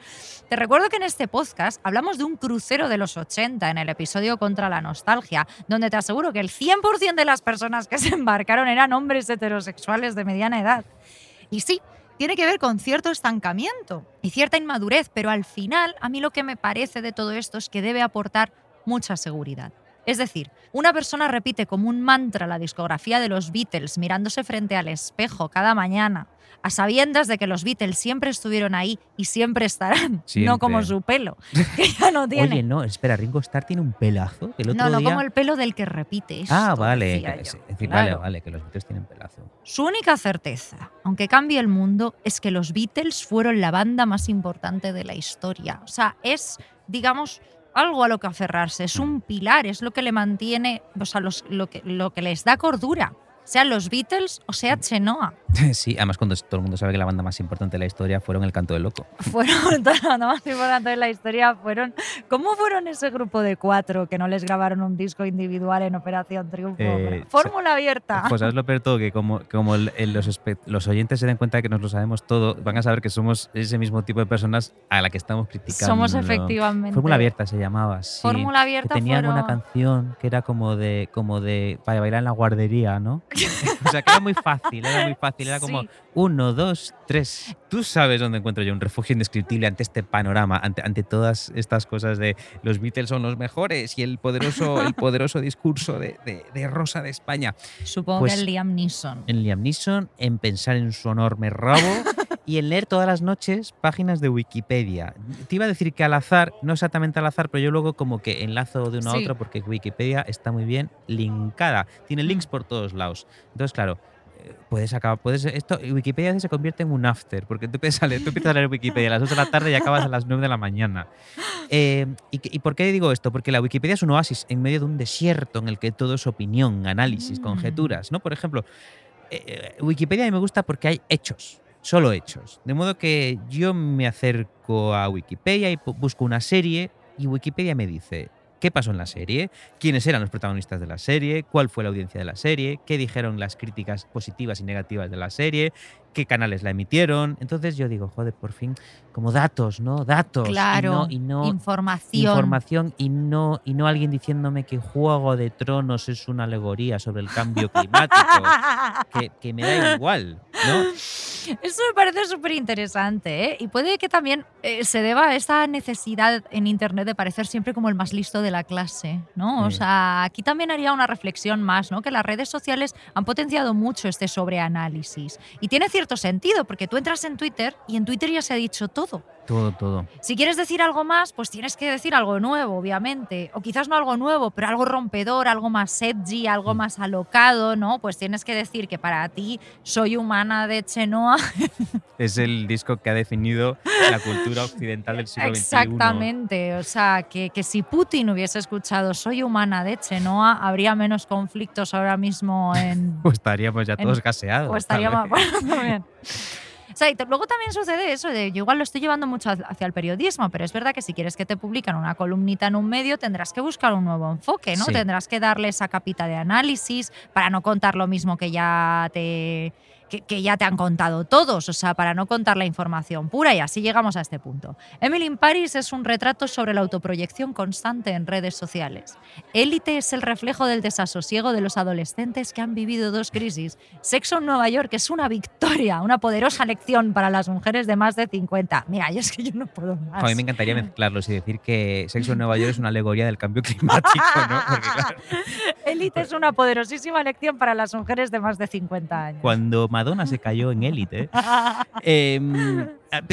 S2: Te recuerdo que en este podcast hablamos de un crucero de los 80 en el episodio Contra la Nostalgia, donde te aseguro que el 100% de las personas que se embarcaron eran hombres heterosexuales de mediana edad. Y sí, tiene que ver con cierto estancamiento y cierta inmadurez, pero al final a mí lo que me parece de todo esto es que debe aportar mucha seguridad. Es decir, una persona repite como un mantra la discografía de los Beatles mirándose frente al espejo cada mañana, a sabiendas de que los Beatles siempre estuvieron ahí y siempre estarán, no como su pelo, que ya no tiene.
S3: Oye, no, espera, Ringo Starr tiene un pelazo. otro
S2: no, no
S3: día...
S2: como el pelo del que repite.
S3: Ah,
S2: esto,
S3: vale. que-
S2: yo.
S3: es decir, vale, vale, que los Beatles tienen pelazo.
S2: Su única certeza, aunque cambie el mundo, es que los Beatles fueron la banda más importante de la historia. O sea, es, digamos, algo a lo que aferrarse, es un pilar, es lo que le mantiene, o sea, los- lo, que, lo que les da cordura, sean los Beatles o sea Chenoa. <laughs>
S3: Sí, además cuando todo el mundo sabe que la banda más importante de la historia fueron El Canto del Loco.
S2: Fueron, <laughs> toda la banda más importante de la historia fueron, ¿cómo fueron ese grupo de cuatro que no les grabaron un disco individual en Operación Triunfo?
S3: Eh,
S2: Fórmula abierta.
S3: Pues sabes lo peor todo, que como, como el- el- los, los oyentes se den cuenta de que nos lo sabemos todo, van a saber que somos ese mismo tipo de personas a la que estamos criticando.
S2: Somos efectivamente.
S3: Fórmula Abierta se llamaba, sí.
S2: Fórmula abierta
S3: que tenían una canción que era como de como de para bailar en la guardería, ¿no? <laughs> o sea, que era muy fácil, era muy fácil, era como
S2: Sí.
S3: uno, dos, tres. Tú sabes dónde encuentro yo un refugio indescriptible ante este panorama, ante, ante todas estas cosas de los Beatles son los mejores y el poderoso, el <laughs> poderoso discurso de, de- de Rosa de España.
S2: Supongo
S3: Pues-
S2: que el Liam Neeson.
S3: En Liam Neeson, en pensar en su enorme rabo <laughs> y en leer todas las noches páginas de Wikipedia. Te iba a decir que al azar, no exactamente al azar, pero yo luego como que enlazo de uno a otro porque Wikipedia está muy bien linkada. Tiene links por todos lados. Entonces, claro, puedes acabar, puedes, esto, Wikipedia a veces se convierte en un after, porque tú empiezas a leer, tú empiezas a leer Wikipedia a las 8 de la tarde y acabas a las 9 de la mañana. Eh, ¿y, y por qué digo esto? Porque la Wikipedia es un oasis en medio de un desierto en el que todo es opinión, análisis,
S2: Mm.
S3: conjeturas, ¿no? Por ejemplo, eh, eh, Wikipedia a mí me gusta porque hay hechos, solo hechos. De modo que yo me acerco a Wikipedia y busco una serie y Wikipedia me dice qué pasó en la serie, quiénes eran los protagonistas de la serie, cuál fue la audiencia de la serie, qué dijeron las críticas positivas y negativas de la serie, qué canales la emitieron. Entonces yo digo, joder, por fin, como datos, ¿no? Datos. y
S2: Claro,
S3: no- y no,
S2: información.
S3: información y no, y no alguien diciéndome que Juego de Tronos es una alegoría sobre el cambio climático, <laughs> que, que me da igual, ¿no?
S2: Eso me parece súper interesante, ¿eh? Y puede que también eh, se deba a esta necesidad en Internet de parecer siempre como el más listo de la clase, ¿no? O
S3: Sí.
S2: sea, aquí también haría una reflexión más, ¿no? Que las redes sociales han potenciado mucho este sobreanálisis. Y tiene cierto sentido, porque tú entras en Twitter y en Twitter ya se ha dicho todo.
S3: Todo, todo.
S2: Si quieres decir algo más, pues tienes que decir algo nuevo, obviamente. O quizás no algo nuevo, pero algo rompedor, algo más edgy, algo
S3: Mm.
S2: más alocado, ¿no? Pues tienes que decir que para ti soy humana de Chenoa. <laughs>
S3: Es el disco que ha definido la cultura occidental del siglo XXI.
S2: Exactamente. O sea, que, que si Putin hubiese escuchado soy humana de Chenoa, habría menos conflictos ahora mismo en. <laughs>
S3: Pues estaríamos ya
S2: En-
S3: todos gaseados.
S2: o estaría
S3: ¿sabes?
S2: más. Bueno, también. O sea, y luego también sucede eso, de, yo igual lo estoy llevando mucho hacia hacia el periodismo, pero es verdad que si quieres que te publican una columnita en un medio, tendrás que buscar un nuevo enfoque, ¿no?
S3: Sí.
S2: Tendrás que darle esa capita de análisis para no contar lo mismo que ya te, que, que ya te han contado todos, o sea, para no contar la información pura y así llegamos a este punto. Emily in Paris es un retrato sobre la autoproyección constante en redes sociales. Élite es el reflejo del desasosiego de los adolescentes que han vivido dos crisis. Sexo en Nueva York es una victoria, una poderosa lección para las mujeres de más de 50. Mira, yo es que yo no puedo más.
S3: A mí me encantaría <laughs> mezclarlos y decir que Sexo en Nueva York es una alegoría del cambio climático, ¿no? Porque claro, <laughs>
S2: Élite es una poderosísima lección para las mujeres de más de 50 años.
S3: cuando Madonna se cayó en élite, <laughs> Eh,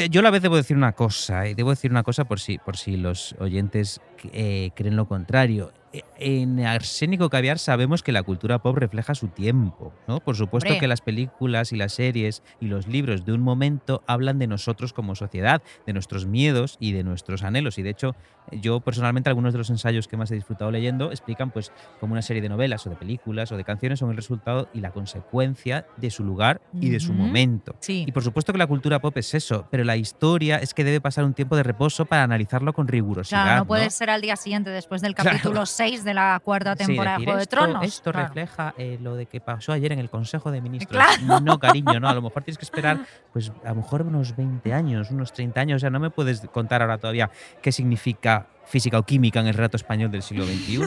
S3: yo a la vez debo decir una cosa, y debo decir una cosa por si, por si los oyentes eh, creen lo contrario. Eh, En Arsénico Caviar sabemos que la cultura pop refleja su tiempo, ¿no? Por supuesto
S2: Hombre.
S3: que las películas y las series y los libros de un momento hablan de nosotros como sociedad, de nuestros miedos y de nuestros anhelos. Y de hecho, yo personalmente algunos de los ensayos que más he disfrutado leyendo explican pues como una serie de novelas o de películas o de canciones son el resultado y la consecuencia de su lugar y de su momento.
S2: Sí.
S3: Y por supuesto que la cultura pop es eso, pero la historia es que debe pasar un tiempo de reposo para analizarlo con rigurosidad.
S2: Claro, no
S3: ¿no?
S2: puede ser al día siguiente después del
S3: Claro.
S2: capítulo 6 de la cuarta
S3: Sí,
S2: temporada
S3: decir,
S2: de Juego de
S3: esto,
S2: Tronos.
S3: Esto
S2: Claro.
S3: refleja eh, lo de que pasó ayer en el Consejo de Ministros.
S2: Claro.
S3: No, cariño, no. A lo mejor tienes que esperar, pues a lo mejor unos 20 años, unos 30 años. O sea, no me puedes contar ahora todavía qué significa física o química en el relato español del siglo XXI.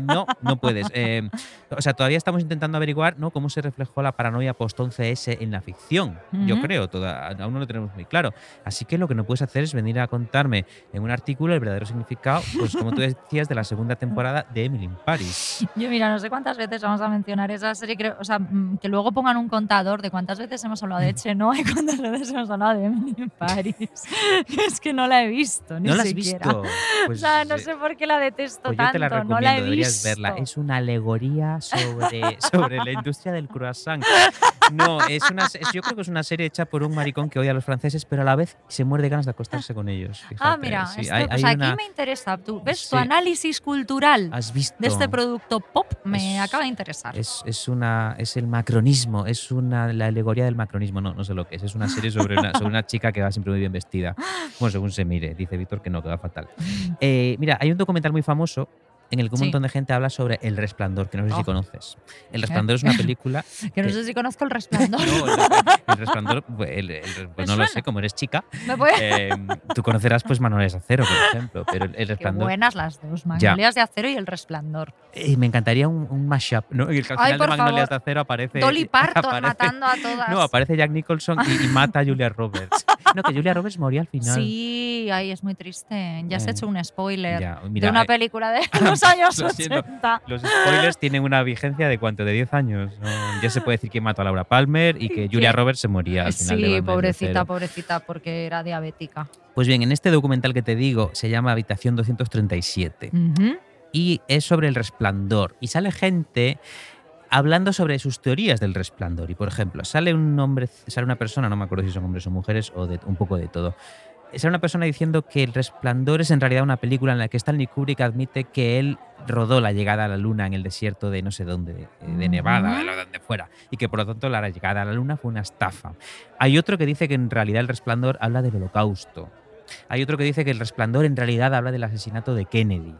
S3: No, no puedes. Eh, o sea, todavía estamos intentando averiguar ¿no? cómo se reflejó la paranoia post-11S en la ficción. Yo
S2: Ujú.
S3: creo, toda, aún no lo tenemos muy claro. Así que lo que no puedes hacer es venir a contarme en un artículo el verdadero significado, pues como tú decías, de la segunda temporada de Emily in Paris.
S2: Yo, mira, no sé cuántas veces vamos a mencionar esa serie, creo, o sea, mm, que luego pongan un contador de cuántas veces hemos hablado de Chenoa <laughs> y cuántas veces hemos hablado de Emily in Paris. <laughs> es que no la he visto, ni
S3: ¿No la has
S2: siquiera.
S3: visto? Pues,
S2: no sé por qué la detesto
S3: pues
S2: tanto,
S3: la
S2: no la he visto.
S3: verla. Es una alegoría sobre, <laughs> sobre la industria del croissant. No, es una, es- yo creo que es una serie hecha por un maricón que odia a los franceses, pero a la vez se muerde ganas de acostarse con ellos.
S2: Ah,
S3: fíjate.
S2: mira,
S3: Sí,
S2: esto-
S3: hay-
S2: pues
S3: hay
S2: aquí
S3: una-
S2: me interesa. Tú, ¿Ves? Tu
S3: Sí.
S2: análisis cultural
S3: ¿Has visto?
S2: de este producto pop me
S3: Es-
S2: acaba de interesar.
S3: Es, es una es el macronismo, es una la alegoría del macronismo, no, no sé lo que es, es una serie sobre una, sobre una chica que va siempre muy bien vestida. Bueno, según se mire, dice Víctor que no, que va fatal. <laughs> Eh, mira, hay un documental muy famoso en el que un
S2: Sí.
S3: montón de gente habla sobre El Resplandor, que no sé si
S2: Oh.
S3: conoces. El Resplandor es una película... <laughs>
S2: que no
S3: que-
S2: sé si conozco el <laughs> resplandor.
S3: No, el, el Resplandor, el- el- pues no lo sé, como eres chica,
S2: ¿Me puede-
S3: eh, tú conocerás pues Manuales de Acero, por ejemplo, pero el, el
S2: Qué
S3: Resplandor...
S2: buenas las dos, Magnolias de Acero y el resplandor.
S3: Eh, me encantaría un, un mashup, ¿no? Y que al
S2: Ay,
S3: final de Magnolias
S2: favor.
S3: de Acero aparece...
S2: Dolly Parton
S3: aparece-
S2: matando a todas.
S3: No, aparece Jack Nicholson y, y mata a Julia Roberts. No, que Julia Roberts moría al final.
S2: Sí, ay, es muy triste. Ya se ha
S3: Eh,
S2: hecho un spoiler
S3: Ya,
S2: de
S3: mira,
S2: una
S3: eh,
S2: película de <laughs> los años
S3: lo siento.
S2: 80.
S3: los spoilers tienen una vigencia de cuánto, de 10 años. ¿no? Ya se puede decir que mató a Laura Palmer y que Julia Roberts se moría al final. de
S2: Sí,
S3: de
S2: pobrecita, pobrecita, porque era diabética.
S3: Pues bien, en este documental que te digo se llama Habitación 237
S2: Ujú.
S3: y es sobre el resplandor. Y sale gente hablando sobre sus teorías del resplandor. Y por ejemplo, sale un hombre, sale una persona, no me acuerdo si son hombres o mujeres o de un poco de todo. Sale una persona diciendo que El Resplandor es en realidad una película en la que Stanley Kubrick admite que él rodó la llegada a la luna en el desierto de no sé dónde, eh, de Nevada, de donde fuera, y que por lo tanto la llegada a la luna fue una estafa. Hay otro que dice que en realidad El Resplandor habla del holocausto. Hay otro que dice que El Resplandor en realidad habla del asesinato de Kennedy.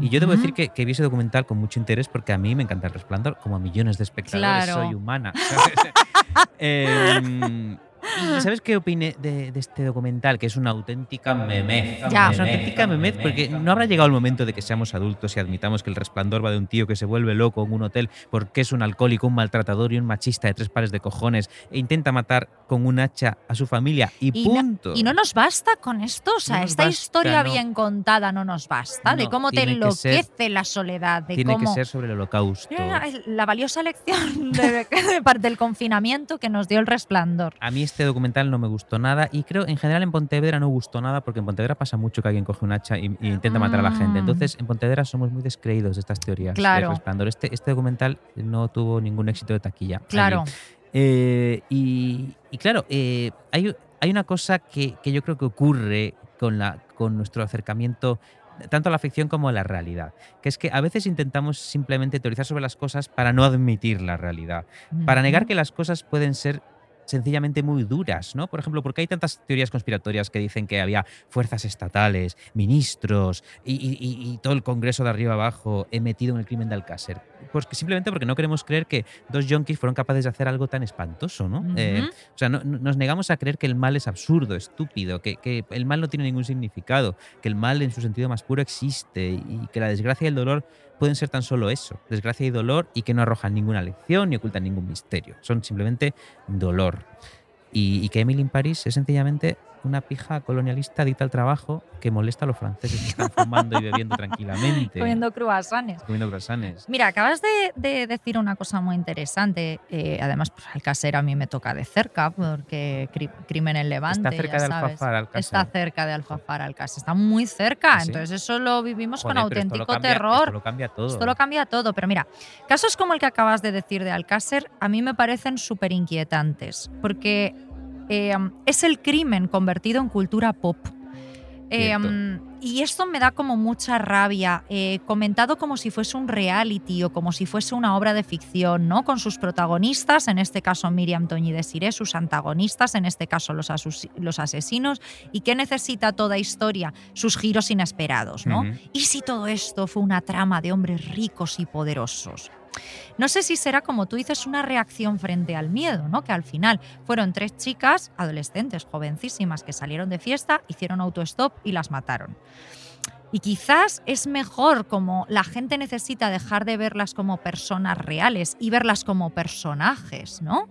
S3: Y yo debo decir que, que vi ese documental con mucho interés porque a mí me encanta El Resplandor, como a millones de espectadores,
S2: Claro.
S3: soy humana. <laughs> <laughs> Em, ¿Y sabes qué opiné de, de este documental? Que es una auténtica memez.
S2: Ya.
S3: Es una auténtica memez porque no habrá llegado el momento de que seamos adultos y admitamos que el resplandor va de un tío que se vuelve loco en un hotel porque es un alcohólico, un maltratador y un machista de tres pares de cojones e intenta matar con un hacha a su familia y,
S2: Y no-
S3: punto.
S2: Y no nos basta con esto, o sea,
S3: No
S2: esta
S3: basta,
S2: historia
S3: no.
S2: bien contada no nos basta, de cómo te
S3: ser-
S2: enloquece la soledad, de
S3: Tiene
S2: cómo...
S3: que ser sobre el holocausto.
S2: La valiosa lección <laughs> de, del confinamiento que nos dio el resplandor.
S3: A mí este documental no me gustó nada y creo en general en Pontevedra no gustó nada porque en Pontevedra pasa mucho que alguien coge un hacha y, y intenta matar a la gente.
S2: Mm.
S3: Entonces en Pontevedra somos muy descreídos de estas teorías
S2: Claro.
S3: del resplandor. Este, este documental no tuvo ningún éxito de taquilla.
S2: Claro.
S3: Eh, y, y claro, eh, hay, hay una cosa que, que yo creo que ocurre con, la, con nuestro acercamiento tanto a la ficción como a la realidad, que es que a veces intentamos simplemente teorizar sobre las cosas para no admitir la realidad, para negar que las cosas pueden ser sencillamente muy duras, ¿no? Por ejemplo, porque hay tantas teorías conspiratorias que dicen que había fuerzas estatales, ministros y, y- todo el Congreso de arriba abajo eh, metido en el crimen de Alcácer. Pues simplemente porque no queremos creer que dos yonkis fueron capaces de hacer algo tan espantoso, ¿no? Eh, o sea, no- no- nos negamos a creer que el mal es absurdo, estúpido, que, que el mal no tiene ningún significado, que el mal en su sentido más puro existe y que la desgracia y el dolor pueden ser tan solo eso, desgracia y dolor, y que no arrojan ninguna lección ni ocultan ningún misterio. Son simplemente dolor. Y, y que Emily in Paris es sencillamente una pija colonialista adicta al trabajo que molesta a los franceses que están fumando y bebiendo <laughs> tranquilamente.
S2: Comiendo croissants.
S3: comiendo croissants.
S2: Mira, acabas de, de decir una cosa muy interesante. eh, además, pues Alcácer a mí me toca de cerca, porque cri- crimen en Levante.
S3: Está cerca de
S2: sabes.
S3: Alfafar, Alcácer.
S2: Está cerca de Alfafar, Alcácer. Está muy cerca.
S3: ¿Ah, sí?
S2: Entonces, eso lo vivimos
S3: Joder,
S2: con
S3: esto
S2: auténtico
S3: cambia-
S2: terror.
S3: Esto lo cambia todo.
S2: Esto lo cambia todo, pero mira, casos como el que acabas de decir de Alcácer a mí me parecen súper inquietantes, porque eh, es el crimen convertido en cultura pop. Eh,
S3: Cierto.
S2: y esto me da como mucha rabia, eh, comentado como si fuese un reality o como si fuese una obra de ficción, ¿no? Con sus protagonistas, en este caso Miriam Toñi de Siré, sus antagonistas, en este caso los, asesinos, y qué necesita toda historia, sus giros inesperados, ¿no? ¿Y si todo esto fue una trama de hombres ricos y poderosos? No sé si será, como tú dices, una reacción frente al miedo, ¿no? Que al final fueron tres chicas, adolescentes, jovencísimas, que salieron de fiesta, hicieron autostop y las mataron. Y quizás es mejor como la gente necesita dejar de verlas como personas reales y verlas como personajes, ¿no?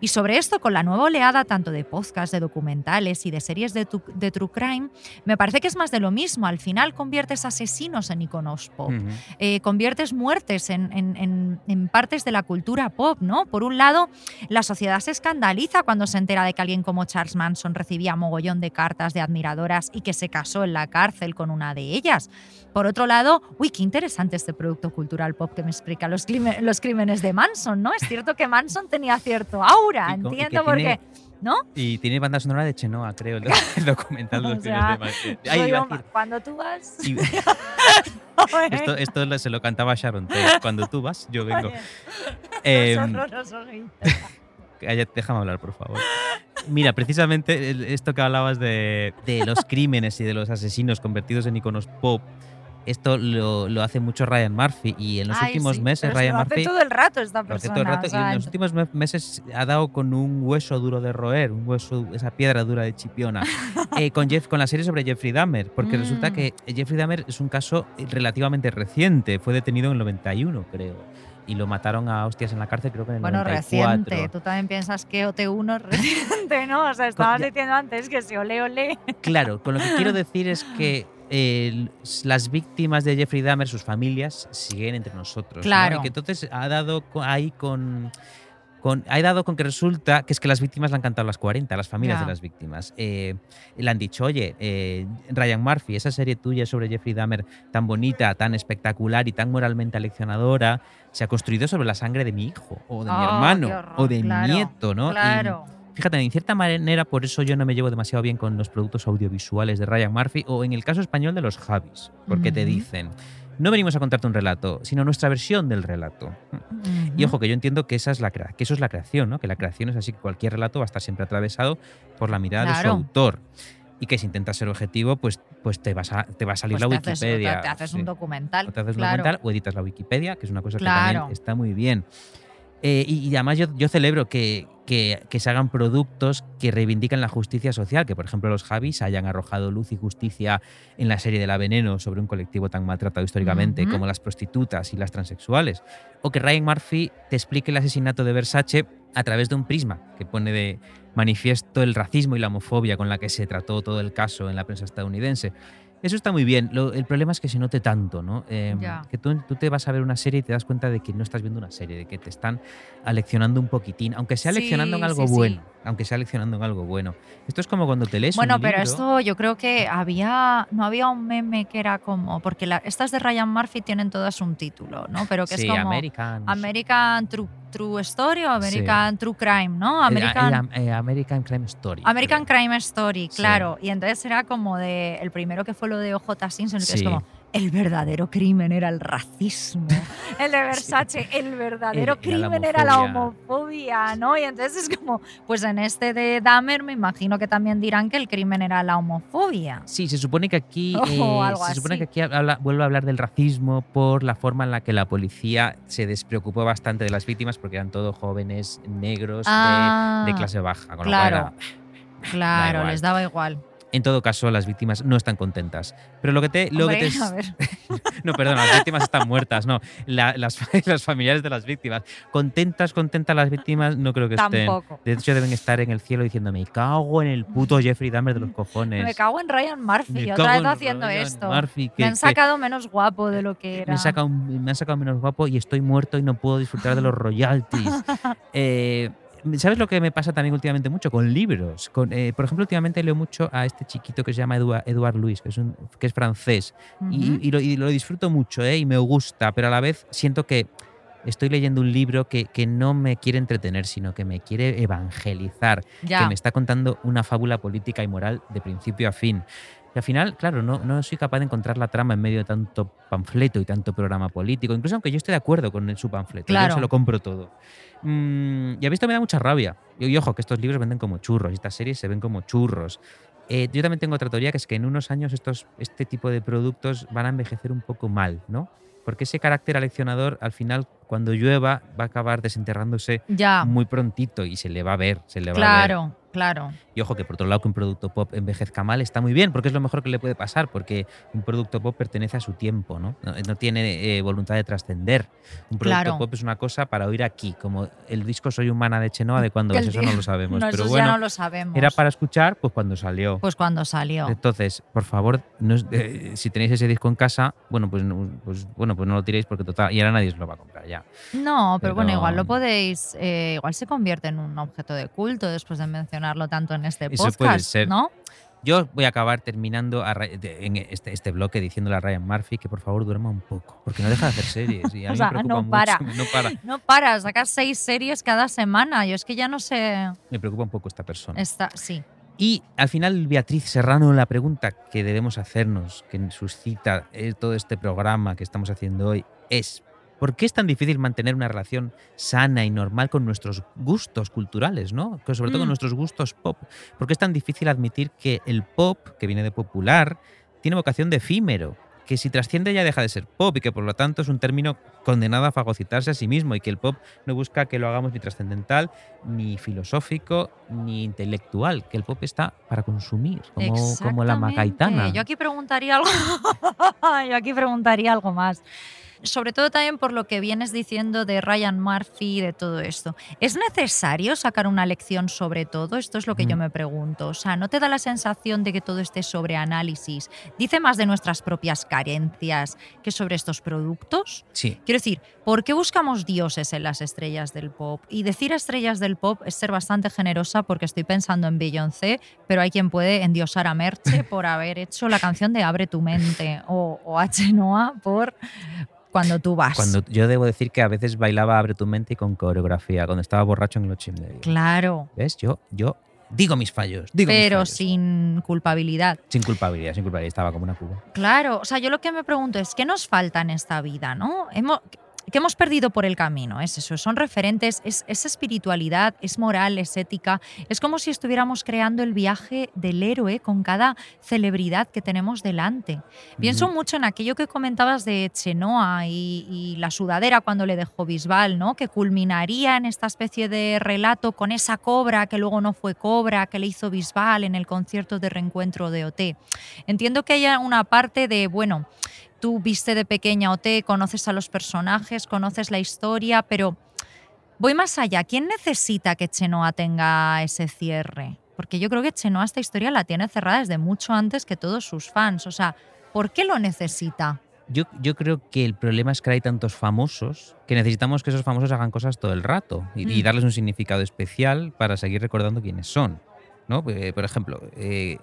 S2: Y sobre esto, con la nueva oleada tanto de podcasts, de documentales y de series de, tu- de True Crime, me parece que es más de lo mismo. Al final conviertes asesinos en iconos pop eh, conviertes muertes en, en- en- en partes de la cultura pop, ¿no? Por un lado, la sociedad se escandaliza cuando se entera de que alguien como Charles Manson recibía mogollón de cartas de admiradoras y que se casó en la cárcel con una de ellas. Por otro lado, uy, qué interesante este producto cultural pop que me explica los, clime- los crímenes de Manson, ¿no? Es cierto que Manson tenía cierto aura,
S3: Y
S2: entiendo por qué. ¿No?
S3: Y tiene banda sonora de Chenoa, creo, el, do- el <laughs> documental de los
S2: sea,
S3: crímenes de Manson. Ay, iba a
S2: cuando tú vas.
S3: y- <laughs> <laughs> esto, se lo cantaba Sharon Tate. Cuando tú vas, yo vengo. Em, déjame hablar, por favor. Mira, precisamente esto que hablabas de, de los crímenes y de los asesinos convertidos en iconos pop, esto lo, lo hace mucho Ryan Murphy y en los
S2: Ay,
S3: últimos
S2: sí,
S3: meses Ryan
S2: lo hace
S3: Murphy
S2: todo el rato esta
S3: lo hace
S2: persona.
S3: todo el rato
S2: o sea,
S3: y en los últimos me- meses ha dado con un hueso duro de roer, un hueso, esa piedra dura de chipiona, <laughs> eh, con, Jeff, con la serie sobre Jeffrey Dahmer, porque resulta
S2: Mm.
S3: que Jeffrey Dahmer es un caso relativamente reciente, fue detenido en el 91, creo, y lo mataron a hostias en la cárcel, creo que en el
S2: Bueno,
S3: 94.
S2: reciente. Tú también piensas que OT1 es reciente, ¿no? O sea, estabas diciendo antes que si ole, ole.
S3: Claro, con lo que quiero decir es que eh, las víctimas de Jeffrey Dahmer, sus familias, siguen entre nosotros. ¿no?
S2: Claro.
S3: Y que entonces ha dado ahí con, con, ha dado con que resulta que es que las víctimas le han cantado las 40, las familias
S2: Ya.
S3: de las víctimas. Eh, le han dicho, oye, eh, Ryan Murphy, esa serie tuya sobre Jeffrey Dahmer tan bonita, tan espectacular y tan moralmente aleccionadora, se ha construido sobre la sangre de mi hijo, o de mi
S2: Oh,
S3: hermano,
S2: horror,
S3: o de
S2: claro,
S3: mi nieto, ¿no? Y
S2: Claro.
S3: Fíjate, en cierta manera, por eso yo no me llevo demasiado bien con los productos audiovisuales de Ryan Murphy o en el caso español de los Javis, porque te dicen, no venimos a contarte un relato, sino nuestra versión del relato. Y ojo, que yo entiendo que, esa es la que eso es la creación, ¿no? que la creación es así que cualquier relato va a estar siempre atravesado por la mirada de
S2: Claro.
S3: su autor. Y que si intentas ser objetivo, pues, pues te, vas a, te va a salir
S2: Pues
S3: la
S2: te haces-
S3: Wikipedia.
S2: te haces
S3: sí.
S2: un documental.
S3: O te haces un documental o editas la Wikipedia, que es una cosa que también está muy bien. Eh, y, y además yo, yo celebro que, que- que se hagan productos que reivindican la justicia social, que por ejemplo los Javis hayan arrojado luz y justicia en la serie de La Veneno sobre un colectivo tan maltratado históricamente como las prostitutas y las transexuales, o que Ryan Murphy te explique el asesinato de Versace a través de un prisma que pone de manifiesto el racismo y la homofobia con la que se trató todo el caso en la prensa estadounidense. Eso está muy bien. Lo- el problema es que se note tanto, ¿no? Eh,
S2: Ya.
S3: Que tú, tú te vas a ver una serie y te das cuenta de que no estás viendo una serie, de que te están aleccionando un poquitín, aunque sea
S2: Sí,
S3: leccionando en algo
S2: sí, sí.
S3: bueno. Aunque sea leccionando en algo bueno. Esto es como cuando te lees
S2: Bueno,
S3: un
S2: pero
S3: libro-
S2: esto yo creo que había, no había un meme que era como, porque la- estas de Ryan Murphy tienen todas un título, ¿no? Pero que
S3: sí,
S2: es como
S3: American.
S2: American True, True Story o American True Crime, ¿no? American,
S3: eh, American Crime Story.
S2: American
S3: creo.
S2: Crime Story,
S3: Sí.
S2: claro. Y entonces era como de, el primero que fue lo de OJ Simpson, que es
S3: Sí.
S2: como, el verdadero crimen era el racismo. <laughs> El de Versace, el verdadero
S3: Era la
S2: crimen era la
S3: homofobia.
S2: ¿no? Y entonces es como, pues en este de Dahmer me imagino que también dirán que el crimen era la homofobia.
S3: Sí, se supone que aquí, <laughs> eh, se supone que aquí habla- vuelve a hablar del racismo por la forma en la que la policía se despreocupó bastante de las víctimas porque eran todos jóvenes negros de-
S2: Ah,
S3: de, clase baja. Con lo cual
S2: claro.
S3: era-
S2: Claro, les daba igual.
S3: En todo caso, las víctimas no están contentas. Pero lo que te. Lo que
S2: Hombre,
S3: te
S2: a ver. <laughs>
S3: no, perdona, las víctimas están muertas, no. La- las, <laughs> las familiares de las víctimas. Contentas, contentas las víctimas, no creo que estén.
S2: Tampoco.
S3: De hecho, deben estar en el cielo diciendo: Me cago en el puto <laughs> Jeffrey Dahmer de los cojones.
S2: Me cago en Ryan Murphy,
S3: Me
S2: otra vez
S3: en
S2: haciendo
S3: Ryan
S2: esto.
S3: Murphy, que-
S2: me han
S3: que-
S2: sacado menos guapo de lo que era.
S3: me, han sacado, me han sacado menos guapo y estoy muerto y no puedo disfrutar de los royalties. Eh, ¿Sabes lo que me pasa también últimamente mucho? Con libros. Con, eh, por ejemplo, últimamente leo mucho a este chiquito que se llama Edouard Louis, que es, un, que es francés. Y- lo, y lo disfruto mucho ¿eh? y me gusta, pero a la vez siento que estoy leyendo un libro que, que no me quiere entretener, sino que me quiere evangelizar,
S2: ya.
S3: que me está contando una fábula política y moral de principio a fin. Al final, claro, no, no soy capaz de encontrar la trama en medio de tanto panfleto y tanto programa político, incluso aunque yo esté de acuerdo con el- su panfleto,
S2: Claro.
S3: yo se lo compro todo. Mm, y a mí esto me da mucha rabia. Y, y ojo, que estos libros venden como churros, y estas series se ven como churros. Eh, yo también tengo otra teoría, que es que en unos años estos, este tipo de productos van a envejecer un poco mal, ¿no? Porque ese carácter aleccionador, al final, cuando llueva, va a acabar desenterrándose
S2: Ya,
S3: muy prontito y se le va a ver, se le va a ver.
S2: Claro.
S3: Y ojo que por otro lado que un producto pop envejezca mal está muy bien, porque es lo mejor que le puede pasar, porque un producto pop pertenece a su tiempo, ¿no? No, no tiene eh, voluntad de trascender. Un producto
S2: Claro.
S3: pop es una cosa para oír aquí, como el disco Soy humana de Chenoa, de cuándo <laughs>
S2: Que
S3: es, eso no lo sabemos. <laughs>
S2: No,
S3: pero
S2: eso
S3: bueno,
S2: ya no lo sabemos.
S3: era para escuchar, pues cuando salió.
S2: Pues cuando salió.
S3: Entonces, por favor, no eh, si tenéis ese disco en casa, bueno, pues, no- pues, bueno, pues no lo tiréis porque total, y ahora nadie se lo va a comprar ya.
S2: No, pero, bueno, igual lo podéis, eh, igual se convierte en un objeto de culto después de mencionarlo tanto en este
S3: Eso
S2: podcast,
S3: puede ser.
S2: ¿no?
S3: Yo voy a acabar terminando a ra- de- en este, este bloque diciéndole a Ryan Murphy que por favor duerma un poco, porque no deja de hacer series y a <laughs>
S2: O sea,
S3: me preocupa
S2: no
S3: mucho.
S2: para.
S3: No para. <laughs>
S2: No para, sacas seis series cada semana. Yo es que ya no sé.
S3: Me preocupa un poco esta persona.
S2: Está, sí.
S3: Y al final, Beatriz Serrano, la pregunta que debemos hacernos, que suscita eh, todo este programa que estamos haciendo hoy, es ¿por qué es tan difícil mantener una relación sana y normal con nuestros gustos culturales, ¿no? Sobre todo con
S2: Mm.
S3: nuestros gustos pop. ¿Por qué es tan difícil admitir que el pop, que viene de popular, tiene vocación de efímero? Que si trasciende ya deja de ser pop y que por lo tanto es un término condenado a fagocitarse a sí mismo y que el pop no busca que lo hagamos ni trascendental, ni filosófico, ni intelectual, que el pop está para consumir, como, como la macaitana.
S2: Yo aquí preguntaría algo. <laughs> Yo aquí preguntaría algo más. Sobre todo también por lo que vienes diciendo de Ryan Murphy y de todo esto. ¿Es necesario sacar una lección sobre todo? Esto es lo que yo
S3: Mm.
S2: me pregunto. O sea, ¿no te da la sensación de que todo este sobreanálisis dice más de nuestras propias carencias que sobre estos productos?
S3: Sí.
S2: Quiero decir, ¿por qué buscamos dioses en las estrellas del pop? Y decir estrellas del pop es ser bastante generosa porque estoy pensando en Beyoncé, pero hay quien puede endiosar a Merche <laughs> por haber hecho la canción de Abre tu mente o, o a Chenoa por Cuando tú vas.
S3: Cuando yo debo decir que a veces bailaba Abre tu mente y con coreografía, cuando estaba borracho en el 80.
S2: Claro,
S3: ¿Ves? Yo, yo digo mis fallos. Digo mis
S2: pero
S3: fallos.
S2: sin culpabilidad.
S3: Sin culpabilidad, sin culpabilidad. Estaba como una cuba.
S2: Claro, o sea, yo lo que me pregunto es, ¿qué nos falta en esta vida, no? Hemos, ¿Qué hemos perdido por el camino? Es eso, son referentes, es, es espiritualidad, es moral, es ética. Es como si estuviéramos creando el viaje del héroe con cada celebridad que tenemos delante. Pienso
S3: Ujú.
S2: mucho en aquello que comentabas de Chenoa y, y la sudadera cuando le dejó Bisbal, ¿no? Que culminaría en esta especie de relato con esa cobra que luego no fue cobra, que le hizo Bisbal en el concierto de reencuentro de OT. Entiendo que haya una parte de, bueno, tú viste de pequeña OT, conoces a los personajes, conoces la historia, pero voy más allá. ¿Quién necesita que Chenoa tenga ese cierre? Porque yo creo que Chenoa esta historia la tiene cerrada desde mucho antes que todos sus fans. O sea, ¿por qué lo necesita?
S3: Yo, yo creo que el problema es que hay tantos famosos que necesitamos que esos famosos hagan cosas todo el rato y, y
S2: Mm.
S3: darles un significado especial para seguir recordando quiénes son. ¿no? Eh, Por ejemplo, eh,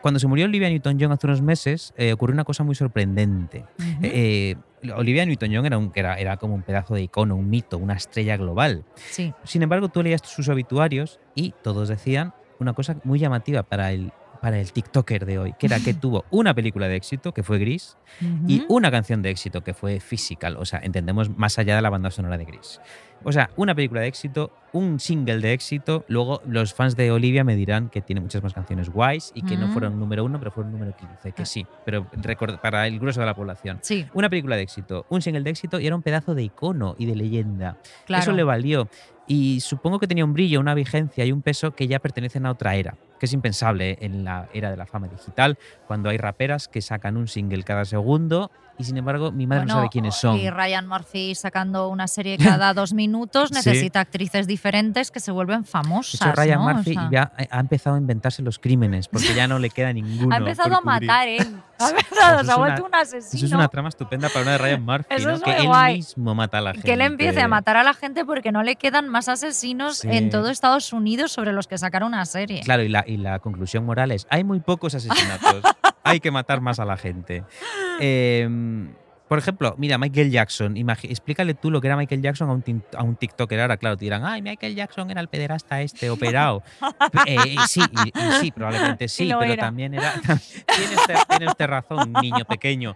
S3: cuando se murió Olivia Newton-John hace unos meses, eh, ocurrió una cosa muy sorprendente. Eh, Olivia Newton-John era, un- era, era como un pedazo de icono, un mito, una estrella global.
S2: Sí.
S3: Sin embargo, tú leías sus obituarios y todos decían una cosa muy llamativa para el, para el TikToker de hoy, que era que <laughs> tuvo una película de éxito, que fue Gris, y
S2: Ujú.
S3: una canción de éxito, que fue Physical. O sea, entendemos más allá de la banda sonora de Gris. O sea, una película de éxito, un single de éxito. Luego, los fans de Olivia me dirán que tiene muchas más canciones guays y que no fueron número uno, pero fueron número 15. Que sí, pero record- para el grueso de la población.
S2: Sí,
S3: Una película de éxito, un single de éxito y era un pedazo de icono y de leyenda.
S2: claro.
S3: Eso le valió. Y supongo que tenía un brillo, una vigencia y un peso que ya pertenecen a otra era, que es impensable en la era de la fama digital, cuando hay raperas que sacan un single cada segundo y sin embargo mi madre no
S2: Bueno,
S3: sabe quiénes son.
S2: Y Ryan Murphy sacando una serie cada <laughs> dos minutos
S3: Sí.
S2: necesita actrices diferentes que se vuelven
S3: De
S2: famosas.
S3: hecho, Ryan
S2: ¿no? O
S3: Murphy
S2: sea,
S3: ya ha ha empezado a inventarse los crímenes porque ya no le queda <laughs> ninguno.
S2: ha empezado a matar él. <laughs> Ha empezado,
S3: Eso
S2: se ha vuelto un asesino.
S3: Eso es una trama estupenda para una de Ryan Murphy,
S2: Eso
S3: ¿no?
S2: es
S3: que él
S2: guay.
S3: mismo mata a la gente.
S2: que él empiece a matar a la gente porque no le quedan más asesinos
S3: Sí.
S2: en todo Estados Unidos sobre los que sacar una serie.
S3: Claro, y la, y la conclusión moral es, hay muy pocos asesinatos, hay que matar más a la gente. Eh, por ejemplo, mira, Michael Jackson, explícale tú lo que era Michael Jackson a un, tin- a un TikToker. Ahora, claro, te dirán, ay, Michael Jackson era el pederasta este operado. <laughs> Eh, eh, sí, y, y sí, probablemente sí, pero
S2: era.
S3: también era... <laughs> tiene, usted, tiene usted razón, niño pequeño.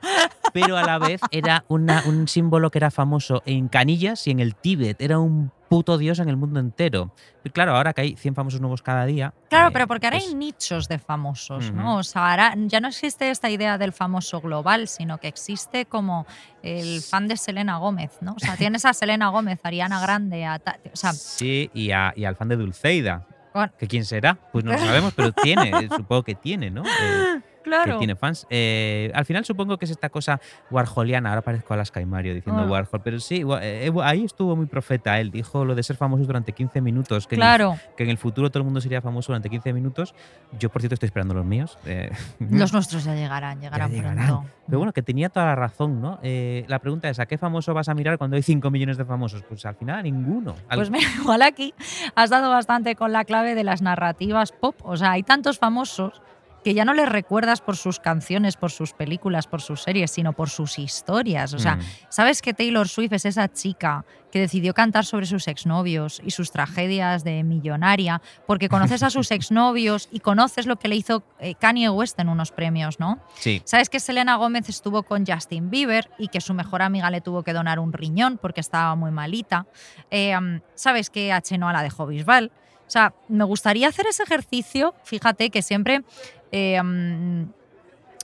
S3: Pero a la vez era una- un símbolo que era famoso en Canillas y en el Tíbet. Era un puto dios en el mundo entero. Y claro, ahora que hay 100 famosos nuevos cada día...
S2: Claro,
S3: eh,
S2: pero porque ahora
S3: pues-
S2: hay nichos de famosos, ¿no? O sea, ahora ya no existe esta idea del famoso global, sino que existe como el fan de Selena Gómez, ¿no? O sea, tienes a Selena Gómez, a Ariana Grande, a o sea,
S3: Sí, y, a- y al fan de Dulceida.
S2: Bueno.
S3: ¿Que quién será? Pues no lo <laughs> sabemos, pero tiene, eh, supongo que tiene, ¿no? Eh, Que
S2: claro.
S3: tiene fans. Eh, al final supongo que es esta cosa warholiana. Ahora parezco Alaska y Mario diciendo
S2: Ah.
S3: Warhol, pero sí, wa- eh, ahí estuvo muy profeta. Él dijo lo de ser famosos durante 15 minutos. Que en el-
S2: Claro,
S3: que en el futuro todo el mundo sería famoso durante 15 minutos. Yo, por cierto, estoy esperando los míos. eh, <laughs>
S2: los nuestros ya llegarán, llegarán,
S3: llegarán.
S2: pronto.
S3: Pero bueno, que tenía toda la razón, ¿no? Eh, la pregunta es, ¿a qué famoso vas a mirar cuando hay 5 millones de famosos? Pues al final a ninguno. Al-
S2: Pues mira, <laughs> igual aquí has dado bastante con la clave de las narrativas pop. O sea, hay tantos famosos que ya no les recuerdas por sus canciones, por sus películas, por sus series, sino por sus historias. O sea,
S3: Mm.
S2: ¿sabes que Taylor Swift es esa chica que decidió cantar sobre sus exnovios y sus tragedias de millonaria? Porque conoces a sus <laughs> exnovios y conoces lo que le hizo eh, Kanye West en unos premios, ¿no?
S3: Sí.
S2: ¿Sabes que Selena Gómez estuvo con Justin Bieber y que su mejor amiga le tuvo que donar un riñón porque estaba muy malita? Eh, um, ¿Sabes que a Chenoa la dejó Bisbal? O sea, me gustaría hacer ese ejercicio, fíjate que siempre... eh, um,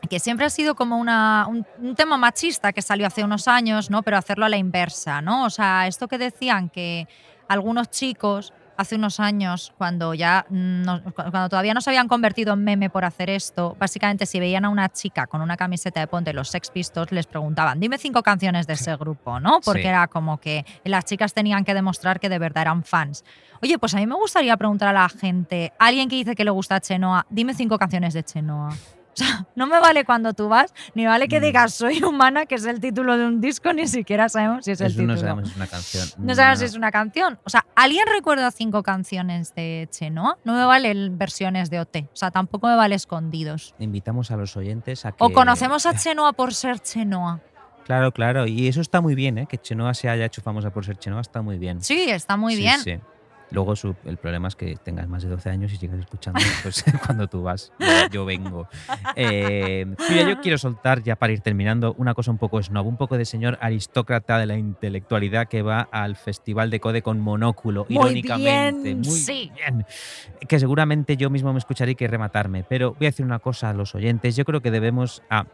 S2: que siempre ha sido como una, un, un tema machista que salió hace unos años, ¿no? Pero hacerlo a la inversa, ¿no? O sea, esto que decían que algunos chicos hace unos años, cuando ya no- cuando todavía no se habían convertido en meme por hacer esto, básicamente si veían a una chica con una camiseta de Ponte los Sex Pistols, les preguntaban, dime cinco canciones de ese grupo, ¿no? Porque
S3: Sí.
S2: era como que las chicas tenían que demostrar que de verdad eran fans. Oye, pues a mí me gustaría preguntar a la gente, alguien que dice que le gusta Chenoa, dime cinco canciones de Chenoa. <laughs> O sea, no me vale cuando tú vas, ni vale que digas soy humana, que es el título de un disco, ni siquiera sabemos si es el título.
S3: no sabemos si es una canción.
S2: No sabemos si es una canción. O sea, ¿alguien recuerda cinco canciones de Chenoa? No me valen versiones de OT. O sea, tampoco me vale escondidos.
S3: Invitamos a los oyentes a que.
S2: O conocemos a <laughs> Chenoa por ser Chenoa.
S3: Claro, claro. Y eso está muy bien, ¿eh? Que Chenoa se haya hecho famosa por ser Chenoa está muy bien.
S2: Sí, está muy
S3: Sí,
S2: bien.
S3: sí. Luego su- el problema es que tengas más de 12 años y sigas escuchando <laughs> pues, <laughs> cuando tú vas. Yo, yo vengo. Eh, mira, yo quiero soltar ya para ir terminando una cosa un poco snob, un poco de señor aristócrata de la intelectualidad que va al Festival de Code con monóculo,
S2: Muy
S3: irónicamente.
S2: bien,
S3: muy
S2: sí.
S3: bien. Que seguramente yo mismo me escucharé y que rematarme. Pero voy a decir una cosa a los oyentes. Yo creo que debemos. ah,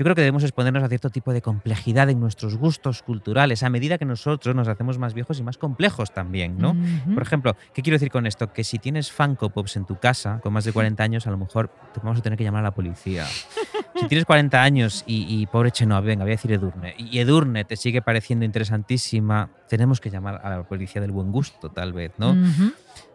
S3: yo creo que debemos exponernos a cierto tipo de complejidad en nuestros gustos culturales a medida que nosotros nos hacemos más viejos y más complejos también, ¿no? Por ejemplo, ¿qué quiero decir con esto? Que si tienes Funko Pops en tu casa con más de 40 años, a lo mejor te vamos a tener que llamar a la policía. Si tienes 40 años y, y pobre Chenoa, venga, voy a decir Edurne, y Edurne te sigue pareciendo interesantísima, tenemos que llamar a la policía del buen gusto, tal vez, ¿no?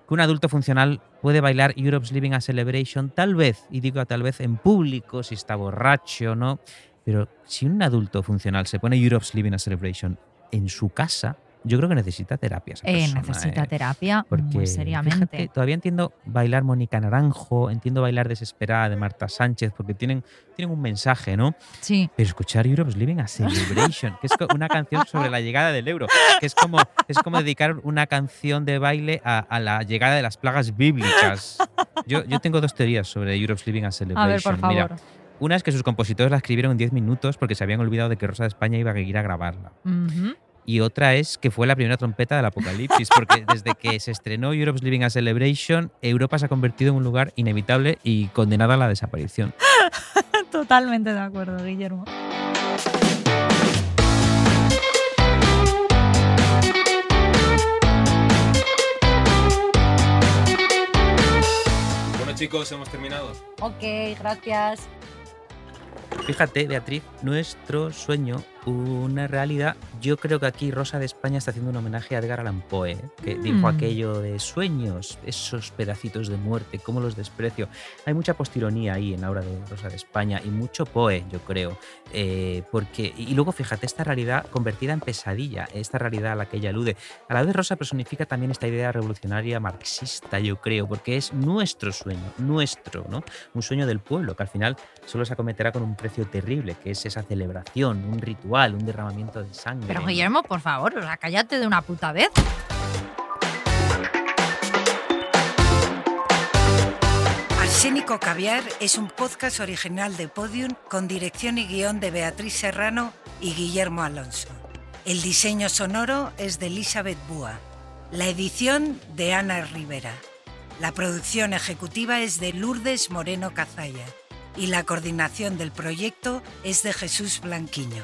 S3: Que un adulto funcional puede bailar Europe's Living a Celebration, tal vez, y digo tal vez en público, si está borracho, ¿no? Pero si un adulto funcional se pone Europe's Living a Celebration en su casa, yo creo que necesita terapia. esa
S2: Eh,
S3: persona,
S2: necesita
S3: ¿eh?
S2: terapia
S3: Porque
S2: muy seriamente.
S3: fíjate, todavía entiendo bailar Mónica Naranjo, entiendo bailar Desesperada de Marta Sánchez, porque tienen, tienen un mensaje, ¿no?
S2: Sí.
S3: Pero escuchar Europe's Living a Celebration, que es una canción sobre la llegada del euro, que es como, es como dedicar una canción de baile a, a la llegada de las plagas bíblicas. Yo, yo tengo dos teorías sobre Europe's Living a Celebration.
S2: A ver, por favor.
S3: Mira, una es que sus compositores la escribieron en 10 minutos porque se habían olvidado de que Rosa de España iba a ir a grabarla.
S2: Ujú.
S3: Y otra es que fue la primera trompeta del apocalipsis, porque <laughs> desde que se estrenó Europe's Living a Celebration, Europa se ha convertido en un lugar inevitable y condenada a la desaparición. <laughs>
S2: Totalmente de acuerdo, Guillermo.
S8: Bueno chicos, hemos terminado.
S2: Ok, gracias.
S3: Fíjate, Beatriz, nuestro sueño, una realidad. Yo creo que aquí Rosa de España está haciendo un homenaje a Edgar Allan Poe, ¿eh? que dijo
S2: Mm.
S3: aquello de sueños, esos pedacitos de muerte, cómo los desprecio. Hay mucha postironía ahí en la obra de Rosa de España y mucho Poe, yo creo. eh, porque, y luego fíjate, esta realidad convertida en pesadilla, esta realidad a la que ella alude. A la vez Rosa personifica también esta idea revolucionaria marxista, yo creo, porque es nuestro sueño, nuestro, ¿no? Un sueño del pueblo, que al final solo se acometerá con un precio terrible, que es esa celebración, un ritual, un derramamiento de sangre.
S2: Pero. Guillermo, por favor, o sea, cállate de una puta vez.
S1: Arsénico Caviar es un podcast original de Podium con dirección y guion de Beatriz Serrano y Guillermo Alonso. El diseño sonoro es de Elizabeth Búa. La edición de Ana Rivera. La producción ejecutiva es de Lourdes Moreno Cazalla. Y la coordinación del proyecto es de Jesús Blanquiño.